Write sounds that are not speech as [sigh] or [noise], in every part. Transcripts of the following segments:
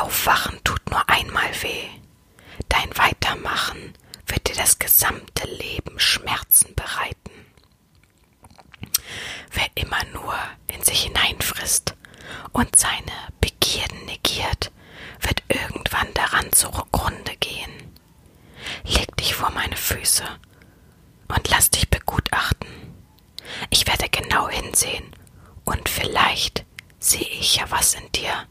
Aufwachen tut nur einmal weh. Dein Weitermachen wird dir das gesamte Leben Schmerzen bereiten. Wer immer nur in sich hineinfrisst und seine Begierden negiert, wird irgendwann daran zugrunde gehen. Leg dich vor meine Füße und lass dich begutachten. Ich werde genau hinsehen und vielleicht sehe ich ja was in dir,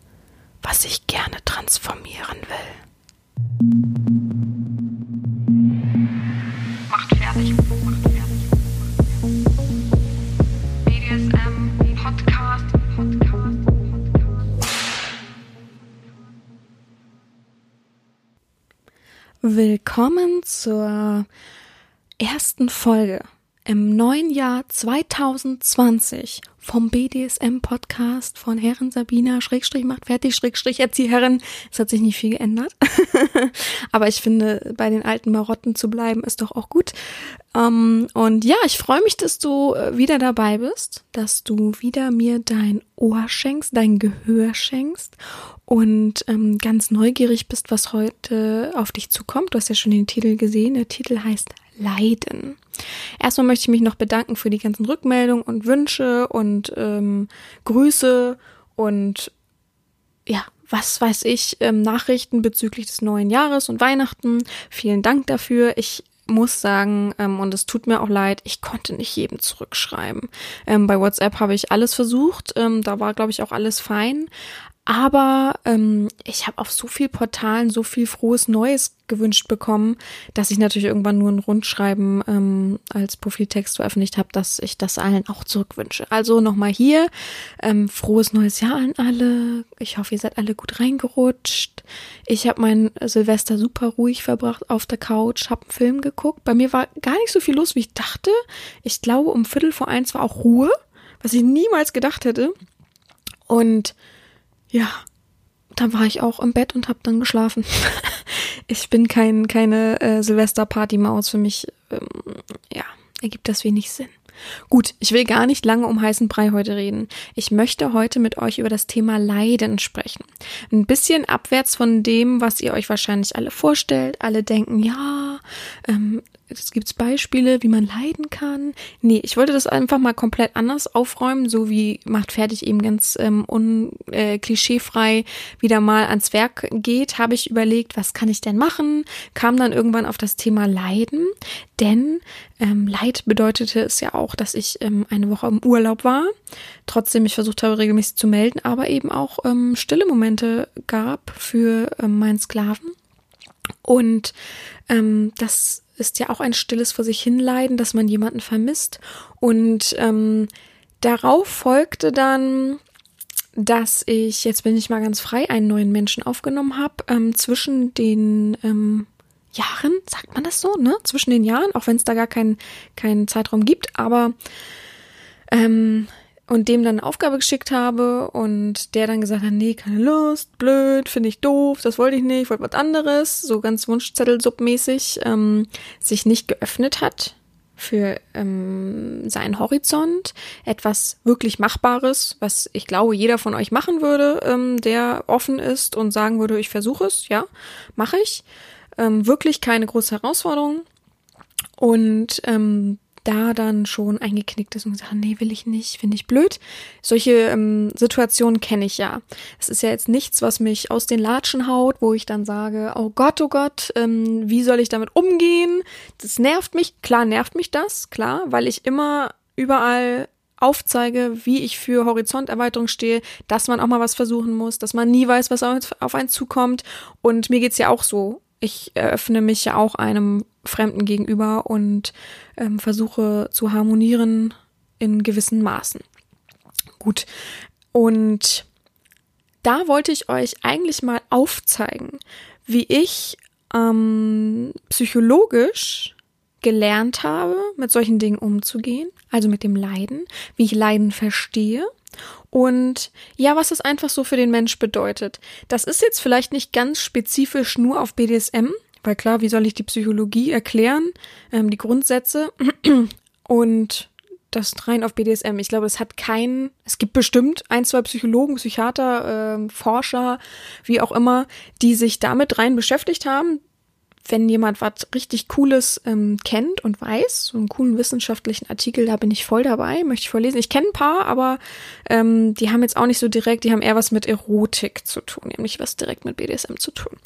was ich gerne transformieren will. Macht fertig. Macht fertig. BDSM Podcast. Podcast. Willkommen zur ersten Folge im neuen Jahr 2020 vom BDSM Podcast von Herren Sabina Schrägstrich macht fertig Schrägstrich Erzieherin. Es hat sich nicht viel geändert. [laughs] Aber ich finde, bei den alten Marotten zu bleiben ist doch auch gut. Ähm, und ja, ich freue mich, dass du äh, wieder dabei bist, dass du wieder mir dein Ohr schenkst, dein Gehör schenkst und ähm, ganz neugierig bist, was heute auf dich zukommt. Du hast ja schon den Titel gesehen. Der Titel heißt Leiden. Erstmal möchte ich mich noch bedanken für die ganzen Rückmeldungen und Wünsche und ähm, Grüße und ja, was weiß ich, ähm, Nachrichten bezüglich des neuen Jahres und Weihnachten. Vielen Dank dafür. Ich muss sagen, ähm, und es tut mir auch leid, ich konnte nicht jedem zurückschreiben. Ähm, bei WhatsApp habe ich alles versucht, ähm, da war, glaube ich, auch alles fein. Aber ähm, ich habe auf so viel Portalen so viel frohes Neues gewünscht bekommen, dass ich natürlich irgendwann nur ein Rundschreiben ähm, als Profiltext veröffentlicht habe, dass ich das allen auch zurückwünsche. Also nochmal hier, ähm, frohes neues Jahr an alle. Ich hoffe, ihr seid alle gut reingerutscht. Ich habe mein Silvester super ruhig verbracht auf der Couch, habe einen Film geguckt. Bei mir war gar nicht so viel los, wie ich dachte. Ich glaube, um Viertel vor eins war auch Ruhe, was ich niemals gedacht hätte. Und ja, dann war ich auch im Bett und habe dann geschlafen. [laughs] ich bin kein, keine äh, Silvester-Party-Maus. Für mich, ähm, ja, ergibt das wenig Sinn. Gut, ich will gar nicht lange um heißen Brei heute reden. Ich möchte heute mit euch über das Thema Leiden sprechen. Ein bisschen abwärts von dem, was ihr euch wahrscheinlich alle vorstellt. Alle denken, ja, ähm, es gibt Beispiele, wie man leiden kann. Nee, ich wollte das einfach mal komplett anders aufräumen, so wie macht fertig eben ganz ähm, un, äh, klischeefrei wieder mal ans Werk geht, habe ich überlegt, was kann ich denn machen? Kam dann irgendwann auf das Thema Leiden, denn ähm, Leid bedeutete es ja auch, dass ich ähm, eine Woche im Urlaub war, trotzdem ich versucht habe, regelmäßig zu melden, aber eben auch ähm, stille Momente gab für ähm, meinen Sklaven. Und ähm, das ist ja auch ein stilles vor sich hinleiden, dass man jemanden vermisst. Und ähm, darauf folgte dann, dass ich, jetzt bin ich mal ganz frei, einen neuen Menschen aufgenommen habe, ähm, zwischen den ähm, Jahren, sagt man das so, ne? Zwischen den Jahren, auch wenn es da gar keinen keinen Zeitraum gibt, aber ähm, und dem dann eine Aufgabe geschickt habe und der dann gesagt hat, nee, keine Lust, blöd, finde ich doof, das wollte ich nicht, wollte was anderes, so ganz Wunschzettel-Sub-mäßig, ähm, sich nicht geöffnet hat für ähm, seinen Horizont, etwas wirklich Machbares, was ich glaube, jeder von euch machen würde, ähm, der offen ist und sagen würde, ich versuche es, ja, mache ich. Ähm, wirklich keine große Herausforderung. Und ähm, da dann schon eingeknickt ist und gesagt hat, nee, will ich nicht, finde ich blöd. Solche ähm, Situationen kenne ich ja. Es ist ja jetzt nichts, was mich aus den Latschen haut, wo ich dann sage, oh Gott, oh Gott, ähm, wie soll ich damit umgehen? Das nervt mich. Klar nervt mich das, klar, weil ich immer überall aufzeige, wie ich für Horizonterweiterung stehe, dass man auch mal was versuchen muss, dass man nie weiß, was auf einen zukommt. Und mir geht's ja auch so. Ich eröffne mich ja auch einem Fremden gegenüber und ähm, versuche zu harmonieren in gewissen Maßen. Gut. Und da wollte ich euch eigentlich mal aufzeigen, wie ich ähm, psychologisch gelernt habe, mit solchen Dingen umzugehen, also mit dem Leiden, wie ich Leiden verstehe und ja, was es einfach so für den Mensch bedeutet. Das ist jetzt vielleicht nicht ganz spezifisch nur auf BDSM, weil klar, wie soll ich die Psychologie erklären, ähm, die Grundsätze [clears throat] und das rein auf BDSM. Ich glaube, es hat keinen, es gibt bestimmt ein, zwei Psychologen, Psychiater, äh, Forscher, wie auch immer, die sich damit rein beschäftigt haben. Wenn jemand was richtig Cooles ähm, kennt und weiß, so einen coolen wissenschaftlichen Artikel, da bin ich voll dabei, möchte ich vorlesen. Ich kenne ein paar, aber ähm, die haben jetzt auch nicht so direkt, die haben eher was mit Erotik zu tun, nicht was direkt mit BDSM zu tun.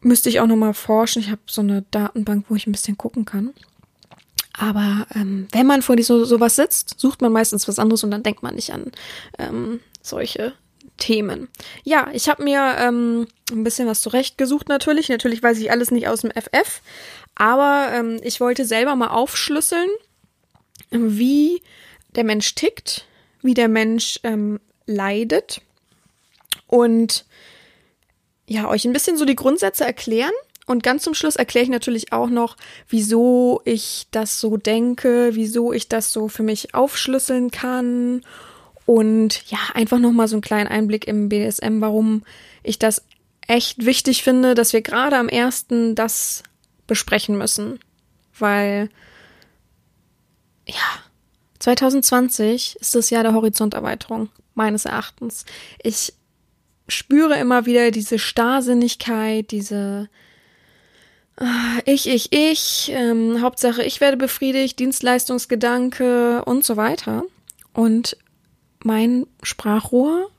Müsste ich auch nochmal forschen. Ich habe so eine Datenbank, wo ich ein bisschen gucken kann. Aber ähm, wenn man vor so sowas sitzt, sucht man meistens was anderes und dann denkt man nicht an ähm, solche Themen. Ja, ich habe mir ähm, ein bisschen was zurechtgesucht natürlich. Natürlich weiß ich alles nicht aus dem FF, aber ähm, ich wollte selber mal aufschlüsseln, wie der Mensch tickt, wie der Mensch ähm, leidet und ja, euch ein bisschen so die Grundsätze erklären. Und ganz zum Schluss erkläre ich natürlich auch noch, wieso ich das so denke, wieso ich das so für mich aufschlüsseln kann. Und ja, einfach noch mal so einen kleinen Einblick im BDSM, warum ich das echt wichtig finde, dass wir gerade am ersten das besprechen müssen, weil ja, 2020 ist das Jahr der Horizonterweiterung meines Erachtens. Ich spüre immer wieder diese Starrsinnigkeit, diese Ah, ich, ich, ich, ähm, Hauptsache ich werde befriedigt, Dienstleistungsgedanke und so weiter. Und mein Sprachrohr,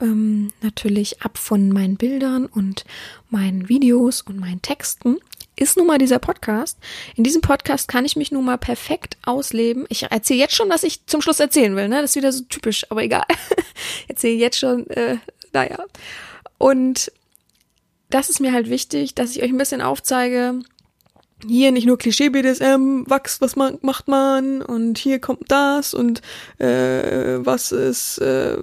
ähm, natürlich ab von meinen Bildern und meinen Videos und meinen Texten, ist nun mal dieser Podcast. In diesem Podcast kann ich mich nun mal perfekt ausleben. Ich erzähle jetzt schon, was ich zum Schluss erzählen will, ne? Das ist wieder so typisch, aber egal. [laughs] erzähle jetzt schon, äh, naja. Und das ist mir halt wichtig, dass ich euch ein bisschen aufzeige, hier nicht nur Klischee BDSM, Wachs, was man, macht man und hier kommt das und äh, was ist äh,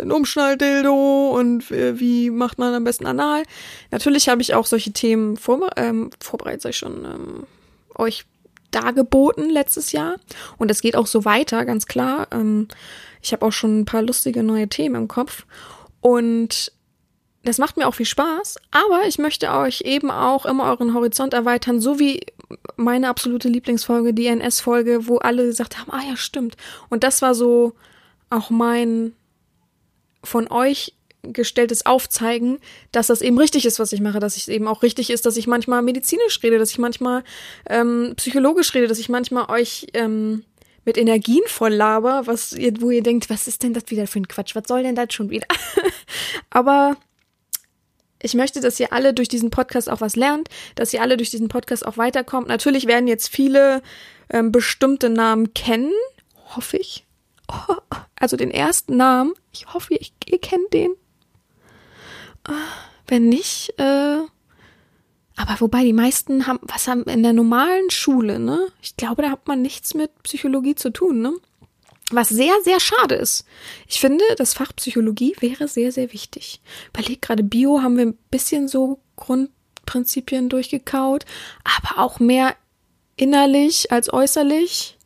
ein Umschnalldildo und äh, wie macht man am besten anal. Natürlich habe ich auch solche Themen vor, ähm, vorbereitet, ich schon, ähm, euch dargeboten letztes Jahr und es geht auch so weiter, ganz klar. Ähm, ich habe auch schon ein paar lustige neue Themen im Kopf und das macht mir auch viel Spaß, aber ich möchte euch eben auch immer euren Horizont erweitern, so wie meine absolute Lieblingsfolge, die NS-Folge, wo alle gesagt haben, ah ja, stimmt. Und das war so auch mein von euch gestelltes Aufzeigen, dass das eben richtig ist, was ich mache, dass es eben auch richtig ist, dass ich manchmal medizinisch rede, dass ich manchmal ähm, psychologisch rede, dass ich manchmal euch ähm, mit Energien voll laber, was ihr, wo ihr denkt, was ist denn das wieder für ein Quatsch? Was soll denn das schon wieder? [laughs] Aber ich möchte, dass ihr alle durch diesen Podcast auch was lernt, dass ihr alle durch diesen Podcast auch weiterkommt. Natürlich werden jetzt viele ähm, bestimmte Namen kennen, hoffe ich. Oh, also den ersten Namen, ich hoffe, ich, ihr kennt den. Oh, wenn nicht, äh, aber wobei die meisten haben, was haben in der normalen Schule, ne? Ich glaube, da hat man nichts mit Psychologie zu tun, ne? Was sehr, sehr schade ist. Ich finde, das Fach Psychologie wäre sehr, sehr wichtig. Überleg gerade, Bio haben wir ein bisschen so Grundprinzipien durchgekaut, aber auch mehr innerlich als äußerlich.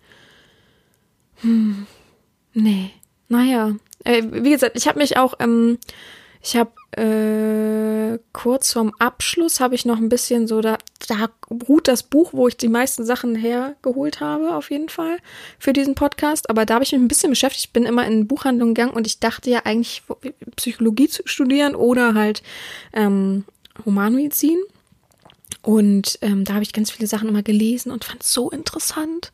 Hm, nee. Naja. Äh, wie gesagt, ich habe mich auch, ähm, ich habe äh, kurz vorm Abschluss habe ich noch ein bisschen so, da, da ruht das Buch, wo ich die meisten Sachen hergeholt habe, auf jeden Fall, für diesen Podcast. Aber da habe ich mich ein bisschen beschäftigt. Ich bin immer in Buchhandlungen gegangen und ich dachte ja eigentlich, Psychologie zu studieren oder halt ähm, Humanmedizin. Und ähm, da habe ich ganz viele Sachen immer gelesen und fand es so interessant.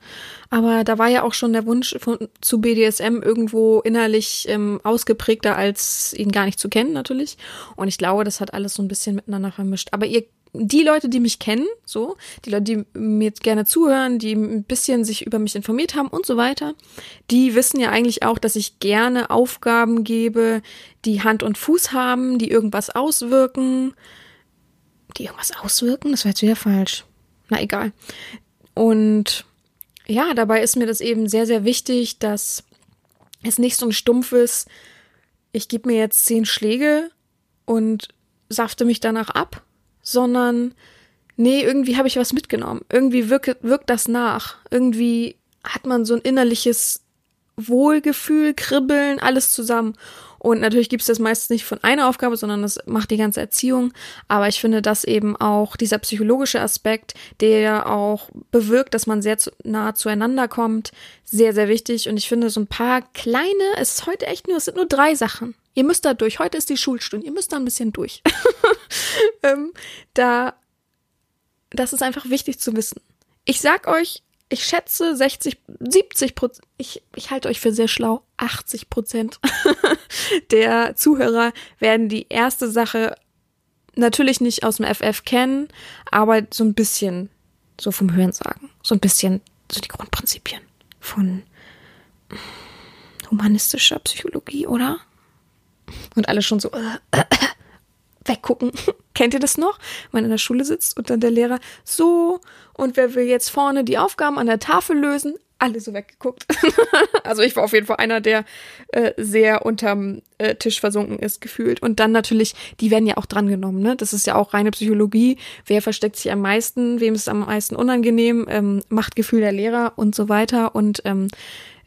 Aber da war ja auch schon der Wunsch von, zu BDSM irgendwo innerlich ähm, ausgeprägter, als ihn gar nicht zu kennen, natürlich. Und ich glaube, das hat alles so ein bisschen miteinander vermischt. Aber ihr, die Leute, die mich kennen, so, die Leute, die mir jetzt gerne zuhören, die ein bisschen sich über mich informiert haben und so weiter, die wissen ja eigentlich auch, dass ich gerne Aufgaben gebe, die Hand und Fuß haben, die irgendwas auswirken die irgendwas auswirken? Das war jetzt wieder falsch. Na egal. Und ja, dabei ist mir das eben sehr, sehr wichtig, dass es nicht so ein stumpfes, ich gebe mir jetzt zehn Schläge und safte mich danach ab, sondern nee, irgendwie habe ich was mitgenommen. Irgendwie wirkt, wirkt das nach. Irgendwie hat man so ein innerliches Wohlgefühl, Kribbeln, alles zusammen. Und natürlich gibt es das meistens nicht von einer Aufgabe, sondern das macht die ganze Erziehung. Aber ich finde, dass eben auch dieser psychologische Aspekt, der auch bewirkt, dass man sehr zu, nah zueinander kommt, sehr, sehr wichtig. Und ich finde, so ein paar kleine, es ist heute echt nur, es sind nur drei Sachen. Ihr müsst da durch. Heute ist die Schulstunde. Ihr müsst da ein bisschen durch. [laughs] ähm, da, das ist einfach wichtig zu wissen. Ich sag euch, ich schätze 60, 70 Prozent, ich, ich halte euch für sehr schlau, 80 Prozent [laughs] der Zuhörer werden die erste Sache natürlich nicht aus dem FF kennen, aber so ein bisschen so vom Hören sagen. So ein bisschen so die Grundprinzipien von humanistischer Psychologie, oder? Und alle schon so äh, weggucken. [laughs] Kennt ihr das noch? Wenn man in der Schule sitzt und dann der Lehrer so und wer will jetzt vorne die Aufgaben an der Tafel lösen? Alle so weggeguckt. [laughs] also ich war auf jeden Fall einer, der äh, sehr unterm äh, Tisch versunken ist, gefühlt. Und dann natürlich, die werden ja auch drangenommen, ne? Das ist ja auch reine Psychologie. Wer versteckt sich am meisten? Wem ist es am meisten unangenehm? Ähm, Machtgefühl der Lehrer und so weiter. Und ähm,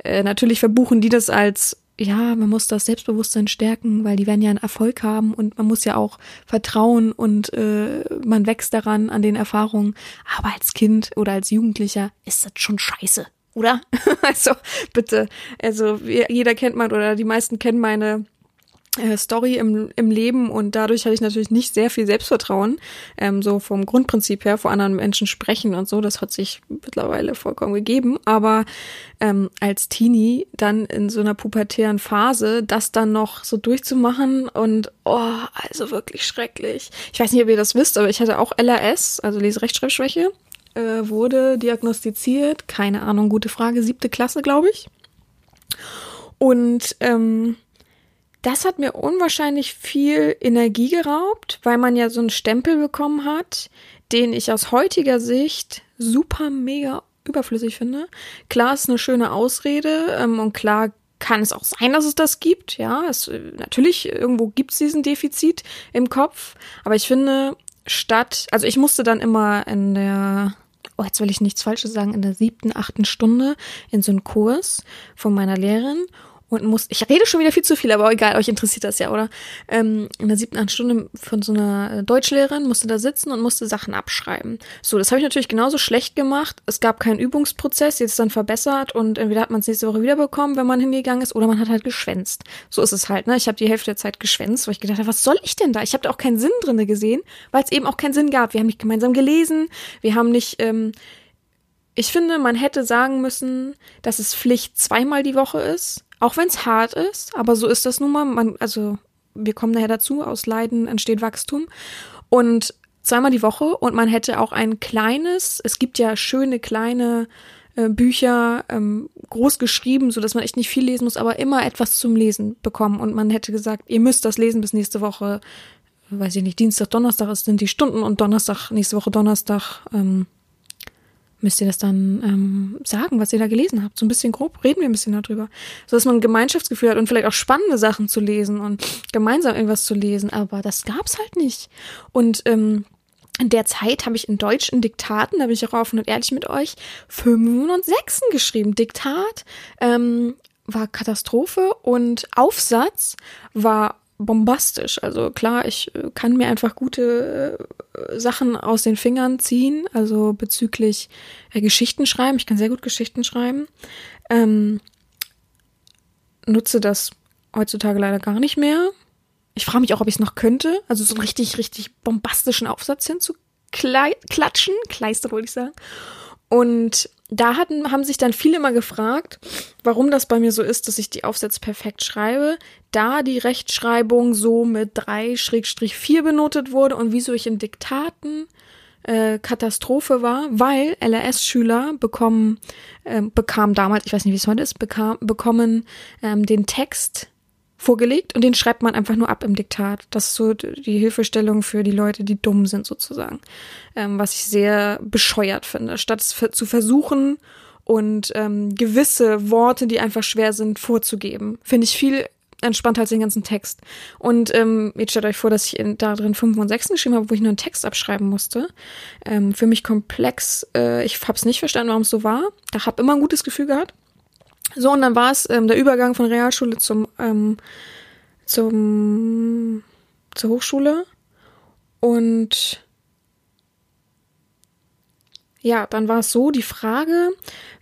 äh, natürlich verbuchen die das als ja, man muss das Selbstbewusstsein stärken, weil die werden ja einen Erfolg haben und man muss ja auch vertrauen und äh, man wächst daran an den Erfahrungen. Aber als Kind oder als Jugendlicher ist das schon scheiße, oder? [laughs] also bitte, also jeder kennt man oder die meisten kennen meine Story im, im Leben und dadurch hatte ich natürlich nicht sehr viel Selbstvertrauen, ähm, so vom Grundprinzip her vor anderen Menschen sprechen und so, das hat sich mittlerweile vollkommen gegeben, aber ähm, als Teenie dann in so einer pubertären Phase, das dann noch so durchzumachen und oh, also wirklich schrecklich. Ich weiß nicht, ob ihr das wisst, aber ich hatte auch LRS, also Leserechtschreibschwäche, äh, wurde diagnostiziert, keine Ahnung, gute Frage, siebte Klasse, glaube ich. Und ähm, das hat mir unwahrscheinlich viel Energie geraubt, weil man ja so einen Stempel bekommen hat, den ich aus heutiger Sicht super mega überflüssig finde. Klar ist eine schöne Ausrede ähm, und klar kann es auch sein, dass es das gibt. Ja, es, natürlich irgendwo gibt es diesen Defizit im Kopf, aber ich finde statt, also ich musste dann immer in der oh, jetzt will ich nichts Falsches sagen, in der siebten, achten Stunde in so einen Kurs von meiner Lehrerin und muss, ich rede schon wieder viel zu viel, aber egal, euch interessiert das ja, oder? Ähm, in der siebten, Stunde von so einer Deutschlehrerin musste da sitzen und musste Sachen abschreiben. So, das habe ich natürlich genauso schlecht gemacht. Es gab keinen Übungsprozess, jetzt dann verbessert und entweder hat man es nächste Woche wiederbekommen, wenn man hingegangen ist, oder man hat halt geschwänzt. So ist es halt, ne? Ich habe die Hälfte der Zeit geschwänzt, weil ich gedacht habe, was soll ich denn da? Ich habe da auch keinen Sinn drinne gesehen, weil es eben auch keinen Sinn gab. Wir haben nicht gemeinsam gelesen, wir haben nicht, ähm, ich finde, man hätte sagen müssen, dass es Pflicht zweimal die Woche ist auch wenn es hart ist, aber so ist das nun mal. Man, also wir kommen daher dazu, aus Leiden entsteht Wachstum. Und zweimal die Woche und man hätte auch ein kleines, es gibt ja schöne kleine äh, Bücher, ähm, groß geschrieben, so dass man echt nicht viel lesen muss, aber immer etwas zum Lesen bekommen. Und man hätte gesagt, ihr müsst das lesen bis nächste Woche, weiß ich nicht, Dienstag, Donnerstag sind die Stunden und Donnerstag, nächste Woche Donnerstag, ähm, müsst ihr das dann ähm, sagen, was ihr da gelesen habt. So ein bisschen grob reden wir ein bisschen darüber. So dass man ein Gemeinschaftsgefühl hat und vielleicht auch spannende Sachen zu lesen und gemeinsam irgendwas zu lesen. Aber das gab's halt nicht. Und ähm, in der Zeit habe ich in Deutsch in Diktaten, da bin ich auch offen und ehrlich mit euch, Fünfen und Sechsen geschrieben. Diktat ähm, war Katastrophe und Aufsatz war bombastisch. Also klar, ich äh, kann mir einfach gute äh, Sachen aus den Fingern ziehen, also bezüglich äh, Geschichten schreiben. Ich kann sehr gut Geschichten schreiben. Ähm, nutze das heutzutage leider gar nicht mehr. Ich frage mich auch, ob ich es noch könnte. Also so einen richtig, richtig bombastischen Aufsatz hinzuklatschen. Kleister wollte ich sagen. Und da hatten, haben sich dann viele mal gefragt, warum das bei mir so ist, dass ich die Aufsätze perfekt schreibe, da die Rechtschreibung so mit 3-4 benotet wurde und wieso ich in Diktaten äh, Katastrophe war, weil LRS-Schüler bekommen, äh, bekam damals, ich weiß nicht, wie es heute ist, bekam, bekommen ähm, den Text vorgelegt und den schreibt man einfach nur ab im Diktat. Das ist so die Hilfestellung für die Leute, die dumm sind sozusagen. Ähm, was ich sehr bescheuert finde. Statt es zu versuchen und ähm, gewisse Worte, die einfach schwer sind, vorzugeben, finde ich viel entspannter als den ganzen Text. Und ähm, jetzt stellt euch vor, dass ich in, da drin 5 und 6 geschrieben habe, wo ich nur einen Text abschreiben musste. Ähm, für mich komplex. Äh, ich habe es nicht verstanden, warum es so war. Da habe immer ein gutes Gefühl gehabt. So, und dann war es ähm, der Übergang von Realschule zum, ähm, zum, zur Hochschule und ja, dann war es so die Frage,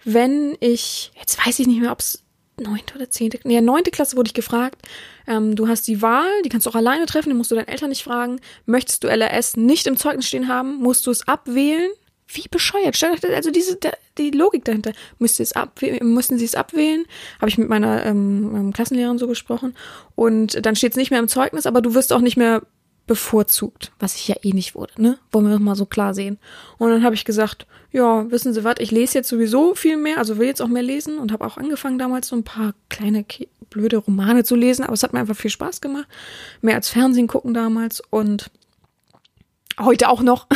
wenn ich, jetzt weiß ich nicht mehr, ob es neunte oder zehnte, nee, neunte Klasse wurde ich gefragt, ähm, du hast die Wahl, die kannst du auch alleine treffen, die musst du deinen Eltern nicht fragen. Möchtest du LRS nicht im Zeugnis stehen haben, musst du es abwählen. Wie bescheuert. Also diese, die Logik dahinter. Müsst ihr es abwählen, mussten sie es abwählen? Habe ich mit meiner ähm, Klassenlehrerin so gesprochen. Und dann steht es nicht mehr im Zeugnis, aber du wirst auch nicht mehr bevorzugt, was ich ja eh nicht wurde, ne? Wollen wir das mal so klar sehen. Und dann habe ich gesagt, ja, wissen Sie was, ich lese jetzt sowieso viel mehr, also will jetzt auch mehr lesen und habe auch angefangen damals so ein paar kleine blöde Romane zu lesen, aber es hat mir einfach viel Spaß gemacht. Mehr als Fernsehen gucken damals und heute auch noch.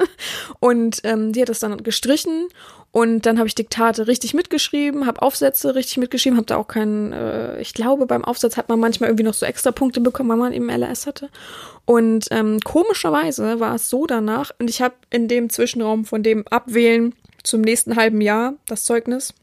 [laughs] und ähm, die hat das dann gestrichen und dann habe ich Diktate richtig mitgeschrieben, habe Aufsätze richtig mitgeschrieben, habe da auch keinen, äh, ich glaube, beim Aufsatz hat man manchmal irgendwie noch so extra Punkte bekommen, weil man eben LRS hatte. Und ähm, komischerweise war es so danach, und ich habe in dem Zwischenraum von dem Abwählen zum nächsten halben Jahr das Zeugnis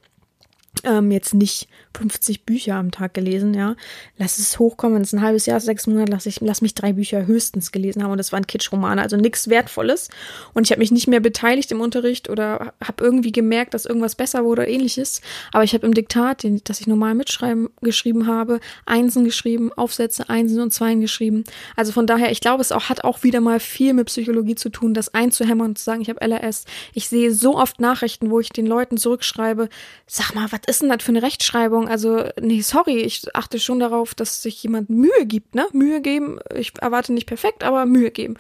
ähm, jetzt nicht 50 Bücher am Tag gelesen, ja. Lass es hochkommen, wenn es ein halbes Jahr, sechs Monate, lass ich, lass mich drei Bücher höchstens gelesen haben und das waren Kitschromane, also nichts Wertvolles. Und ich habe mich nicht mehr beteiligt im Unterricht oder habe irgendwie gemerkt, dass irgendwas besser wurde oder ähnliches. Aber ich habe im Diktat, den, das ich normal mitschreiben geschrieben habe, Einsen geschrieben, Aufsätze, Einsen und Zweien geschrieben. Also von daher, ich glaube, es auch hat auch wieder mal viel mit Psychologie zu tun, das einzuhämmern und zu sagen, ich habe LRS. Ich sehe so oft Nachrichten, wo ich den Leuten zurückschreibe, sag mal, was ist denn das für eine Rechtschreibung? Also, nee, sorry, ich achte schon darauf, dass sich jemand Mühe gibt, ne? Mühe geben. Ich erwarte nicht perfekt, aber Mühe geben.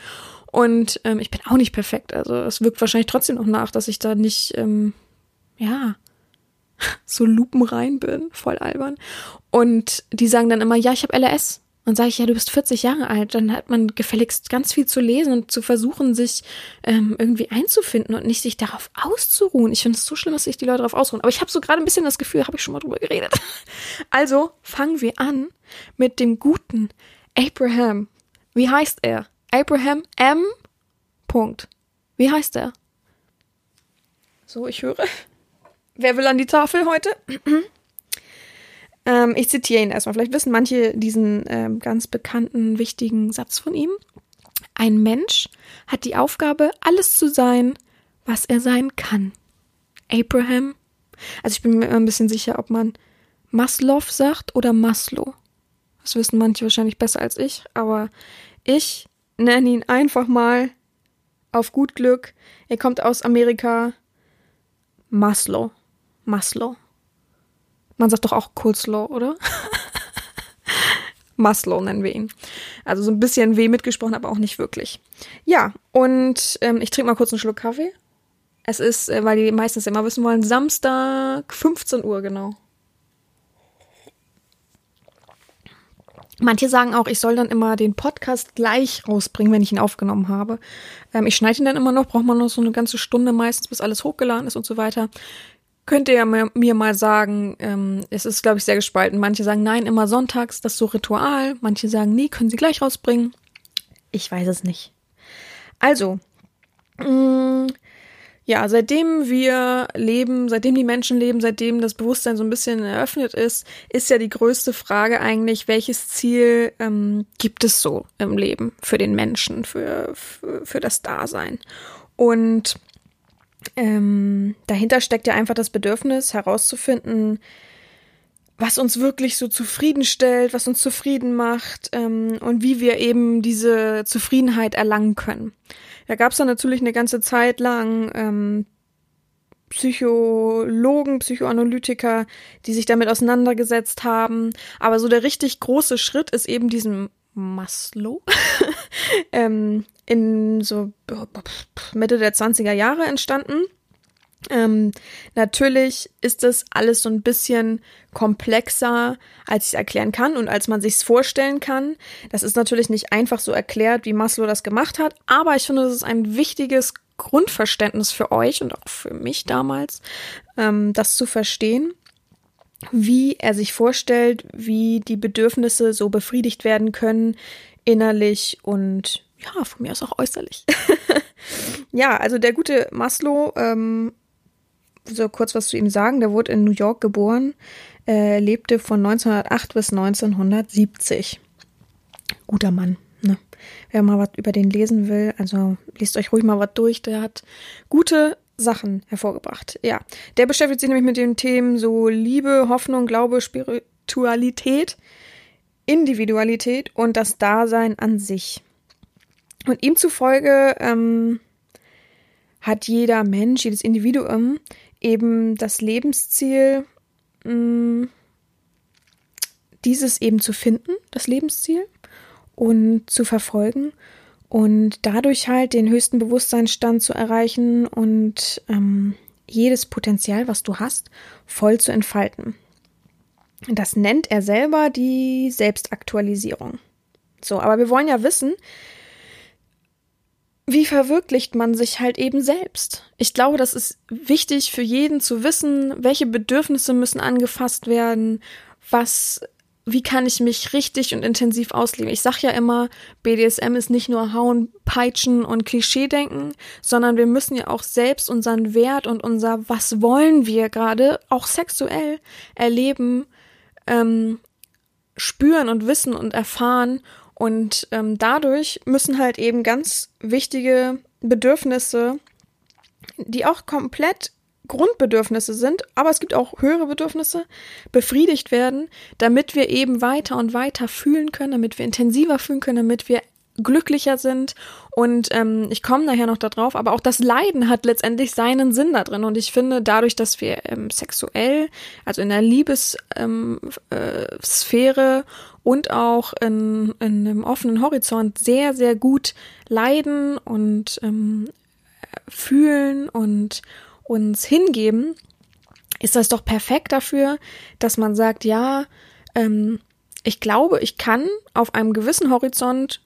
Und ähm, ich bin auch nicht perfekt. Also es wirkt wahrscheinlich trotzdem noch nach, dass ich da nicht, ähm, ja, [laughs] so lupenrein bin, voll albern. Und die sagen dann immer, ja, ich habe LRS. Und sage ich, ja, du bist 40 Jahre alt, dann hat man gefälligst ganz viel zu lesen und zu versuchen, sich ähm, irgendwie einzufinden und nicht sich darauf auszuruhen. Ich finde es so schlimm, dass sich die Leute darauf ausruhen. Aber ich habe so gerade ein bisschen das Gefühl, habe ich schon mal drüber geredet. [laughs] Also fangen wir an mit dem guten Abraham. Wie heißt er? Abraham M. Punkt. Wie heißt er? So, ich höre. Wer will an die Tafel heute? [clears throat] Ähm, ich zitiere ihn erstmal. Vielleicht wissen manche diesen ähm, ganz bekannten, wichtigen Satz von ihm. Ein Mensch hat die Aufgabe, alles zu sein, was er sein kann. Abraham. Also ich bin mir immer ein bisschen sicher, ob man Maslow sagt oder Maslow. Das wissen manche wahrscheinlich besser als ich, aber ich nenne ihn einfach mal auf gut Glück. Er kommt aus Amerika. Maslow. Maslow. Man sagt doch auch Coleslaw, oder? [laughs] Maslow nennen wir ihn. Also so ein bisschen weh mitgesprochen, aber auch nicht wirklich. Ja, und ähm, ich trinke mal kurz einen Schluck Kaffee. Es ist, äh, weil die meistens immer wissen wollen, Samstag 15 Uhr genau. Manche sagen auch, ich soll dann immer den Podcast gleich rausbringen, wenn ich ihn aufgenommen habe. Ähm, ich schneide ihn dann immer noch, braucht man noch so eine ganze Stunde meistens, bis alles hochgeladen ist und so weiter. Könnt ihr mir mal sagen, ähm, es ist, glaube ich, sehr gespalten. Manche sagen, nein, immer sonntags, das ist so Ritual. Manche sagen, nee, können sie gleich rausbringen. Ich weiß es nicht. Also, mh, mm, ja, seitdem wir leben, seitdem die Menschen leben, seitdem das Bewusstsein so ein bisschen eröffnet ist, ist ja die größte Frage eigentlich, welches Ziel ähm, gibt es so im Leben für den Menschen, für, für, für das Dasein? Und ähm, dahinter steckt ja einfach das Bedürfnis herauszufinden, was uns wirklich so zufriedenstellt, was uns zufrieden macht ähm, und wie wir eben diese Zufriedenheit erlangen können. Da gab es dann natürlich eine ganze Zeit lang ähm, Psychologen, Psychoanalytiker, die sich damit auseinandergesetzt haben. Aber so der richtig große Schritt ist eben diesem Maslow [laughs] ähm, in so Mitte der 20er Jahre entstanden. Ähm, natürlich ist das alles so ein bisschen komplexer, als ich es erklären kann und als man sich es vorstellen kann. Das ist natürlich nicht einfach so erklärt, wie Maslow das gemacht hat, aber ich finde, das ist ein wichtiges Grundverständnis für euch und auch für mich damals, ähm, das zu verstehen, wie er sich vorstellt, wie die Bedürfnisse so befriedigt werden können, innerlich und ja, von mir aus auch äußerlich. [laughs] ja, also der gute Maslow, ähm, so kurz was zu ihm sagen, der wurde in New York geboren, äh, lebte von 1908 bis 1970. guter Mann. Ne? Wer mal was über den lesen will, also lest euch ruhig mal was durch. Der hat gute Sachen hervorgebracht. Ja, der beschäftigt sich nämlich mit den Themen so Liebe, Hoffnung, Glaube, Spiritualität, Individualität und das Dasein an sich. Und ihm zufolge ähm, hat jeder Mensch, jedes Individuum eben das Lebensziel, mh, mm, dieses eben zu finden, das Lebensziel, und zu verfolgen und dadurch halt den höchsten Bewusstseinsstand zu erreichen und ähm, jedes Potenzial, was du hast, voll zu entfalten. Das nennt er selber die Selbstaktualisierung. So, aber wir wollen ja wissen, wie verwirklicht man sich halt eben selbst? Ich glaube, das ist wichtig für jeden zu wissen, welche Bedürfnisse müssen angefasst werden, was wie kann ich mich richtig und intensiv ausleben? Ich sag ja immer, BDSM ist nicht nur Hauen, Peitschen und Klischeedenken, sondern wir müssen ja auch selbst unseren Wert und unser Was wollen wir gerade auch sexuell erleben, ähm, spüren und wissen und erfahren. Und ähm, dadurch müssen halt eben ganz wichtige Bedürfnisse, die auch komplett Grundbedürfnisse sind, aber es gibt auch höhere Bedürfnisse, befriedigt werden, damit wir eben weiter und weiter fühlen können, damit wir intensiver fühlen können, damit wir glücklicher sind. Und ähm, ich komme nachher noch darauf, aber auch das Leiden hat letztendlich seinen Sinn da drin. Und ich finde, dadurch, dass wir ähm, sexuell, also in der Liebessphäre ähm, äh, und auch in, in einem offenen Horizont sehr, sehr gut leiden und ähm, fühlen und uns hingeben, ist das doch perfekt dafür, dass man sagt, ja, ähm, ich glaube, ich kann auf einem gewissen Horizont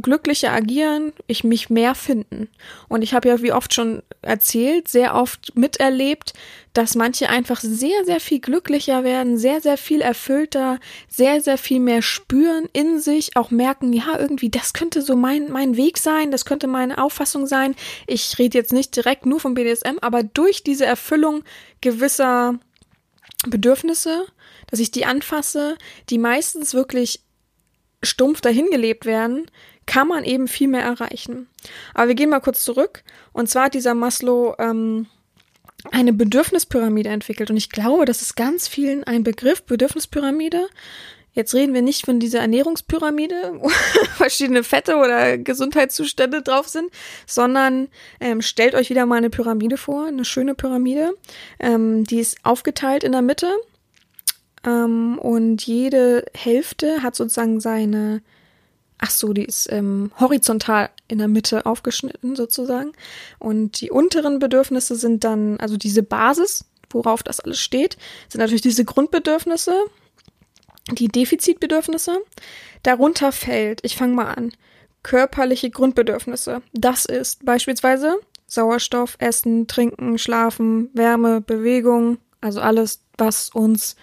glücklicher agieren, ich mich mehr finden. Und ich habe ja, wie oft schon erzählt, sehr oft miterlebt, dass manche einfach sehr, sehr viel glücklicher werden, sehr, sehr viel erfüllter, sehr, sehr viel mehr spüren in sich, auch merken, ja, irgendwie, das könnte so mein, mein Weg sein, das könnte meine Auffassung sein. Ich rede jetzt nicht direkt nur vom BDSM, aber durch diese Erfüllung gewisser Bedürfnisse, dass ich die anfasse, die meistens wirklich stumpf dahingelebt werden, kann man eben viel mehr erreichen. Aber wir gehen mal kurz zurück. Und zwar hat dieser Maslow ähm, eine Bedürfnispyramide entwickelt. Und ich glaube, das ist ganz vielen ein Begriff, Bedürfnispyramide. Jetzt reden wir nicht von dieser Ernährungspyramide, wo [laughs] verschiedene Fette oder Gesundheitszustände drauf sind, sondern ähm, stellt euch wieder mal eine Pyramide vor, eine schöne Pyramide. Ähm, die ist aufgeteilt in der Mitte ähm, und jede Hälfte hat sozusagen seine Ach so, die ist ähm, horizontal in der Mitte aufgeschnitten sozusagen. Und die unteren Bedürfnisse sind dann, also diese Basis, worauf das alles steht, sind natürlich diese Grundbedürfnisse, die Defizitbedürfnisse. Darunter fällt, ich fange mal an, körperliche Grundbedürfnisse. Das ist beispielsweise Sauerstoff, Essen, Trinken, Schlafen, Wärme, Bewegung, also alles, was uns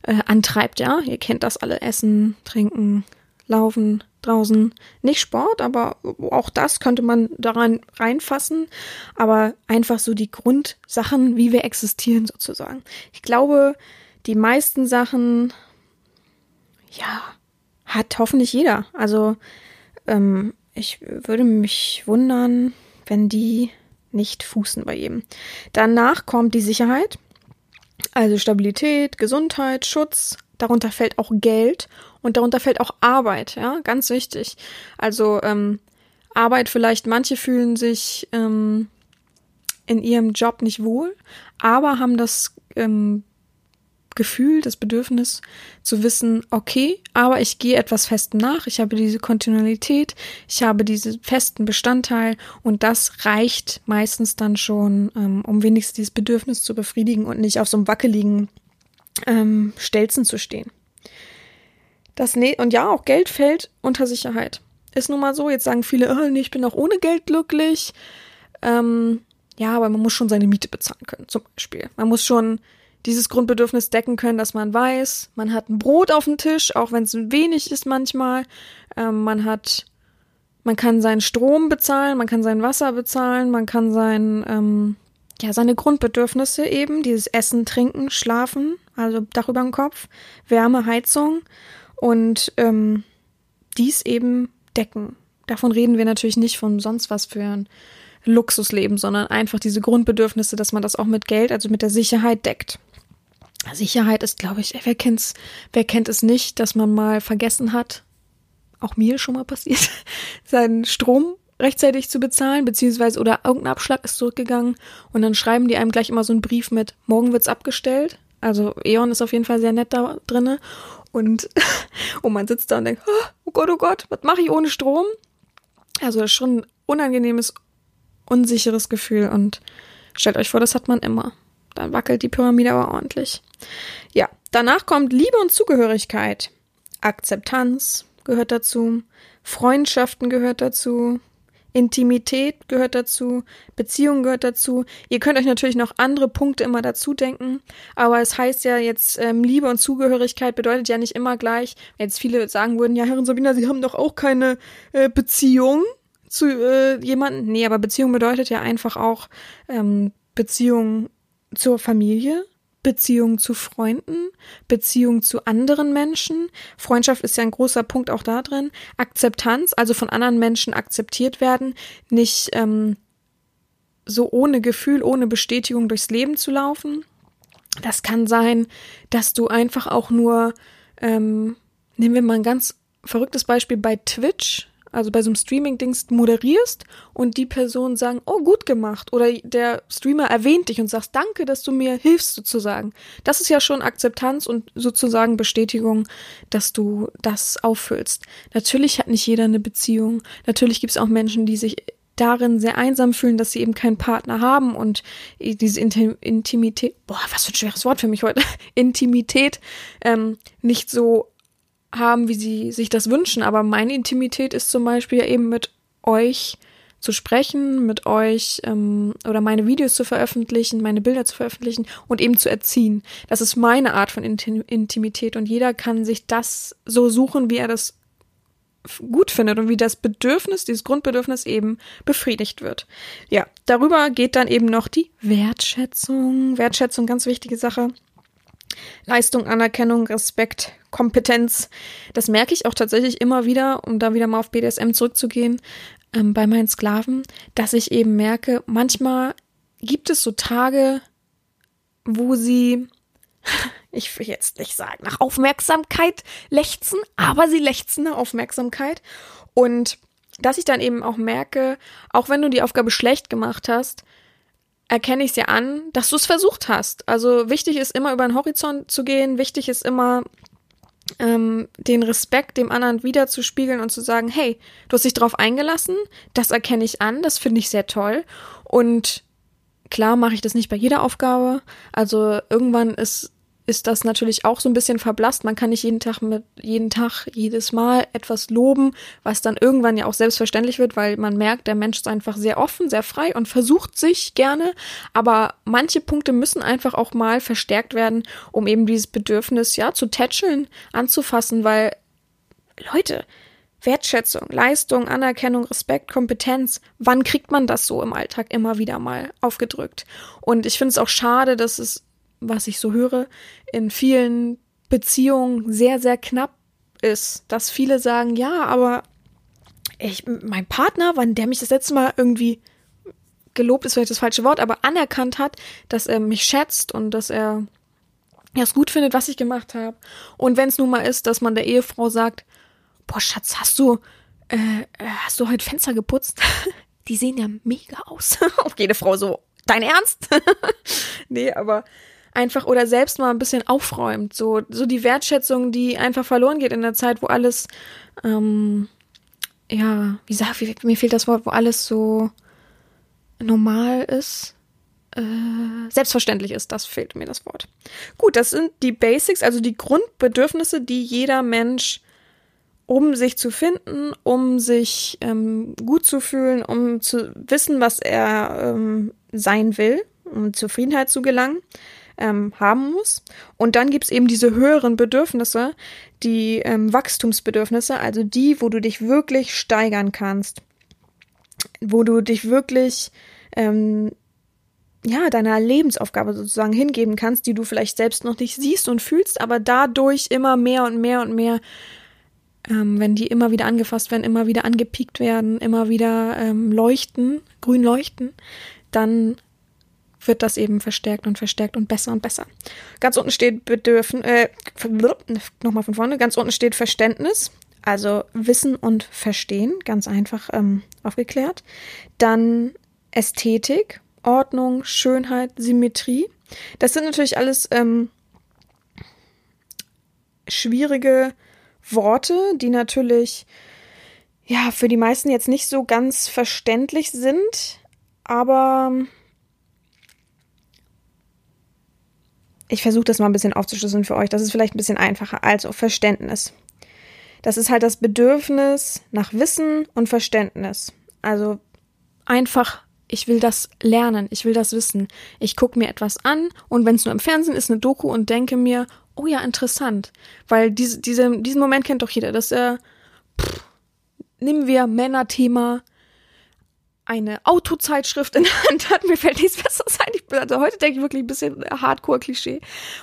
äh, antreibt, ja. Ihr kennt das alle, Essen, Trinken, Laufen, draußen. Nicht Sport, aber auch das könnte man daran reinfassen. Aber einfach so die Grundsachen, wie wir existieren sozusagen. Ich glaube, die meisten Sachen, ja, hat hoffentlich jeder. Also ähm, ich würde mich wundern, wenn die nicht fußen bei jedem. Danach kommt die Sicherheit, also Stabilität, Gesundheit, Schutz. Darunter fällt auch Geld und darunter fällt auch Arbeit, ja, ganz wichtig. Also ähm, Arbeit vielleicht, manche fühlen sich ähm, in ihrem Job nicht wohl, aber haben das ähm, Gefühl, das Bedürfnis zu wissen, okay, aber ich gehe etwas Festem nach, ich habe diese Kontinuität, ich habe diesen festen Bestandteil und das reicht meistens dann schon, ähm, um wenigstens dieses Bedürfnis zu befriedigen und nicht auf so einem wackeligen ähm, Stelzen zu stehen. Das ne und ja, auch Geld fällt unter Sicherheit. Ist nun mal so. Jetzt sagen viele, oh, nee, ich bin auch ohne Geld glücklich. Ähm, ja, aber man muss schon seine Miete bezahlen können, zum Beispiel. Man muss schon dieses Grundbedürfnis decken können, dass man weiß, man hat ein Brot auf dem Tisch, auch wenn es wenig ist manchmal. Ähm, man hat, man kann seinen Strom bezahlen, man kann sein Wasser bezahlen, man kann sein, ähm, ja, seine Grundbedürfnisse eben, dieses Essen, Trinken, Schlafen, also Dach über dem Kopf, Wärme, Heizung und ähm, dies eben decken. Davon reden wir natürlich nicht von sonst was für ein Luxusleben, sondern einfach diese Grundbedürfnisse, dass man das auch mit Geld, also mit der Sicherheit deckt. Sicherheit ist, glaube ich, wer kennt's, wer kennt es nicht, dass man mal vergessen hat, auch mir schon mal passiert, [laughs] seinen Strom rechtzeitig zu bezahlen, beziehungsweise oder irgendein Abschlag ist zurückgegangen und dann schreiben die einem gleich immer so einen Brief mit, morgen wird's abgestellt. Also E.ON ist auf jeden Fall sehr nett da drinne und, [laughs] und man sitzt da und denkt, oh Gott, oh Gott, was mache ich ohne Strom? Also das ist schon ein unangenehmes, unsicheres Gefühl und stellt euch vor, das hat man immer. Dann wackelt die Pyramide aber ordentlich. Ja, danach kommt Liebe und Zugehörigkeit. Akzeptanz gehört dazu. Freundschaften gehört dazu. Intimität gehört dazu, Beziehung gehört dazu. Ihr könnt euch natürlich noch andere Punkte immer dazu denken, aber es heißt ja jetzt, ähm, Liebe und Zugehörigkeit bedeutet ja nicht immer gleich. Jetzt viele sagen würden, ja, Herrin Sabina, Sie haben doch auch keine äh, Beziehung zu äh, jemandem. Nee, aber Beziehung bedeutet ja einfach auch ähm, Beziehung zur Familie, Beziehung zu Freunden, Beziehung zu anderen Menschen. Freundschaft ist ja ein großer Punkt auch da drin. Akzeptanz, also von anderen Menschen akzeptiert werden, nicht ähm, so ohne Gefühl, ohne Bestätigung durchs Leben zu laufen. Das kann sein, dass du einfach auch nur, ähm, nehmen wir mal ein ganz verrücktes Beispiel bei Twitch, also bei so einem Streaming-Dings moderierst und die Personen sagen, oh, gut gemacht. Oder der Streamer erwähnt dich und sagt, danke, dass du mir hilfst sozusagen. Das ist ja schon Akzeptanz und sozusagen Bestätigung, dass du das auffüllst. Natürlich hat nicht jeder eine Beziehung. Natürlich gibt es auch Menschen, die sich darin sehr einsam fühlen, dass sie eben keinen Partner haben und diese Intim Intimität, boah, was für ein schweres Wort für mich heute, [laughs] Intimität ähm, nicht so haben, wie sie sich das wünschen. Aber meine Intimität ist zum Beispiel eben mit euch zu sprechen, mit euch ähm, oder meine Videos zu veröffentlichen, meine Bilder zu veröffentlichen und eben zu erziehen. Das ist meine Art von Intim Intimität und jeder kann sich das so suchen, wie er das gut findet und wie das Bedürfnis, dieses Grundbedürfnis eben befriedigt wird. Ja, darüber geht dann eben noch die Wertschätzung. Wertschätzung, ganz wichtige Sache. Leistung, Anerkennung, Respekt, Kompetenz. Das merke ich auch tatsächlich immer wieder, um da wieder mal auf BDSM zurückzugehen, ähm, bei meinen Sklaven, dass ich eben merke, manchmal gibt es so Tage, wo sie, [laughs] ich will jetzt nicht sagen, nach Aufmerksamkeit lechzen, aber sie lechzen nach Aufmerksamkeit. Und dass ich dann eben auch merke, auch wenn du die Aufgabe schlecht gemacht hast, erkenne ich es ja an, dass du es versucht hast. Also wichtig ist immer über den Horizont zu gehen, wichtig ist immer ähm, den Respekt dem anderen wiederzuspiegeln und zu sagen, hey, du hast dich darauf eingelassen, das erkenne ich an, das finde ich sehr toll. Und klar mache ich das nicht bei jeder Aufgabe. Also irgendwann ist ist das natürlich auch so ein bisschen verblasst. Man kann nicht jeden Tag mit, jeden Tag, jedes Mal etwas loben, was dann irgendwann ja auch selbstverständlich wird, weil man merkt, der Mensch ist einfach sehr offen, sehr frei und versucht sich gerne. Aber manche Punkte müssen einfach auch mal verstärkt werden, um eben dieses Bedürfnis, ja, zu tätscheln, anzufassen, weil, Leute, Wertschätzung, Leistung, Anerkennung, Respekt, Kompetenz. Wann kriegt man das so im Alltag immer wieder mal aufgedrückt? Und ich finde es auch schade, dass es was ich so höre, in vielen Beziehungen sehr, sehr knapp ist. Dass viele sagen, ja, aber ich, mein Partner, wann der mich das letzte Mal irgendwie gelobt ist vielleicht das falsche Wort, aber anerkannt hat, dass er mich schätzt und dass er es gut findet, was ich gemacht habe. Und wenn es nun mal ist, dass man der Ehefrau sagt, boah, Schatz, hast du, äh, hast du heute Fenster geputzt? [laughs] Die sehen ja mega aus. [laughs] Auf jede Frau so, dein Ernst? [laughs] nee, aber einfach oder selbst mal ein bisschen aufräumt. So, so die Wertschätzung, die einfach verloren geht in der Zeit, wo alles, ähm, ja, wie sag, wie, mir fehlt das Wort, wo alles so normal ist. Äh, selbstverständlich ist, das fehlt mir das Wort. Gut, das sind die Basics, also die Grundbedürfnisse, die jeder Mensch um sich zu finden, um sich ähm, gut zu fühlen, um zu wissen, was er ähm, sein will, um Zufriedenheit zu gelangen, ähm, haben muss. Und dann gibt's eben diese höheren Bedürfnisse, die ähm, Wachstumsbedürfnisse, also die, wo du dich wirklich steigern kannst, wo du dich wirklich ähm, ja, deiner Lebensaufgabe sozusagen hingeben kannst, die du vielleicht selbst noch nicht siehst und fühlst, aber dadurch immer mehr und mehr und mehr ähm, wenn die immer wieder angefasst werden, immer wieder angepiekt werden, immer wieder ähm, leuchten, grün leuchten, dann wird das eben verstärkt und verstärkt und besser und besser. Ganz unten steht Bedürfen, äh, nochmal von vorne, ganz unten steht Verständnis, also Wissen und Verstehen, ganz einfach ähm, aufgeklärt. Dann Ästhetik, Ordnung, Schönheit, Symmetrie. Das sind natürlich alles ähm, schwierige Worte, die natürlich ja für die meisten jetzt nicht so ganz verständlich sind, aber ich versuche das mal ein bisschen aufzuschlüsseln für euch. Das ist vielleicht ein bisschen einfacher. Also Verständnis. Das ist halt das Bedürfnis nach Wissen und Verständnis. Also einfach, ich will das lernen, ich will das wissen. Ich gucke mir etwas an und wenn es nur im Fernsehen ist, eine Doku und denke mir, oh ja, interessant. Weil diese, diese, diesen Moment kennt doch jeder. Das, äh, nehmen wir Männerthema, eine Autozeitschrift in der Hand hat. Mir fällt nichts Besseres ein. Ich, also heute denke ich wirklich ein bisschen Hardcore-Klischee.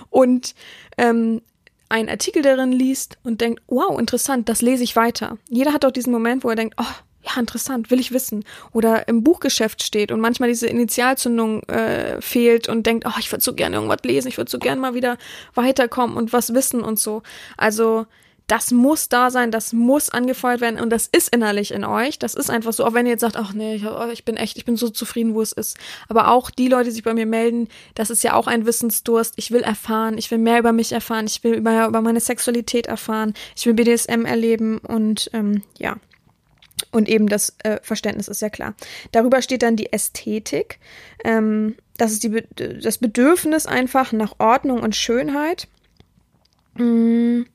Und ähm, einen Artikel darin liest und denkt, wow, interessant, das lese ich weiter. Jeder hat doch diesen Moment, wo er denkt, oh, ja, interessant, will ich wissen. Oder im Buchgeschäft steht und manchmal diese Initialzündung äh, fehlt und denkt, oh, ich würde so gerne irgendwas lesen, ich würde so gerne mal wieder weiterkommen und was wissen und so. Also das muss da sein, das muss angefeuert werden und das ist innerlich in euch. Das ist einfach so, auch wenn ihr jetzt sagt, ach nee, ich, oh, ich bin echt, ich bin so zufrieden, wo es ist. Aber auch die Leute, die sich bei mir melden, das ist ja auch ein Wissensdurst. Ich will erfahren, ich will mehr über mich erfahren, ich will über, über meine Sexualität erfahren, ich will BDSM erleben und ähm, ja. Und eben das äh, Verständnis ist ja klar. Darüber steht dann die Ästhetik. Ähm, das ist die, das Bedürfnis einfach nach Ordnung und Schönheit. Mmh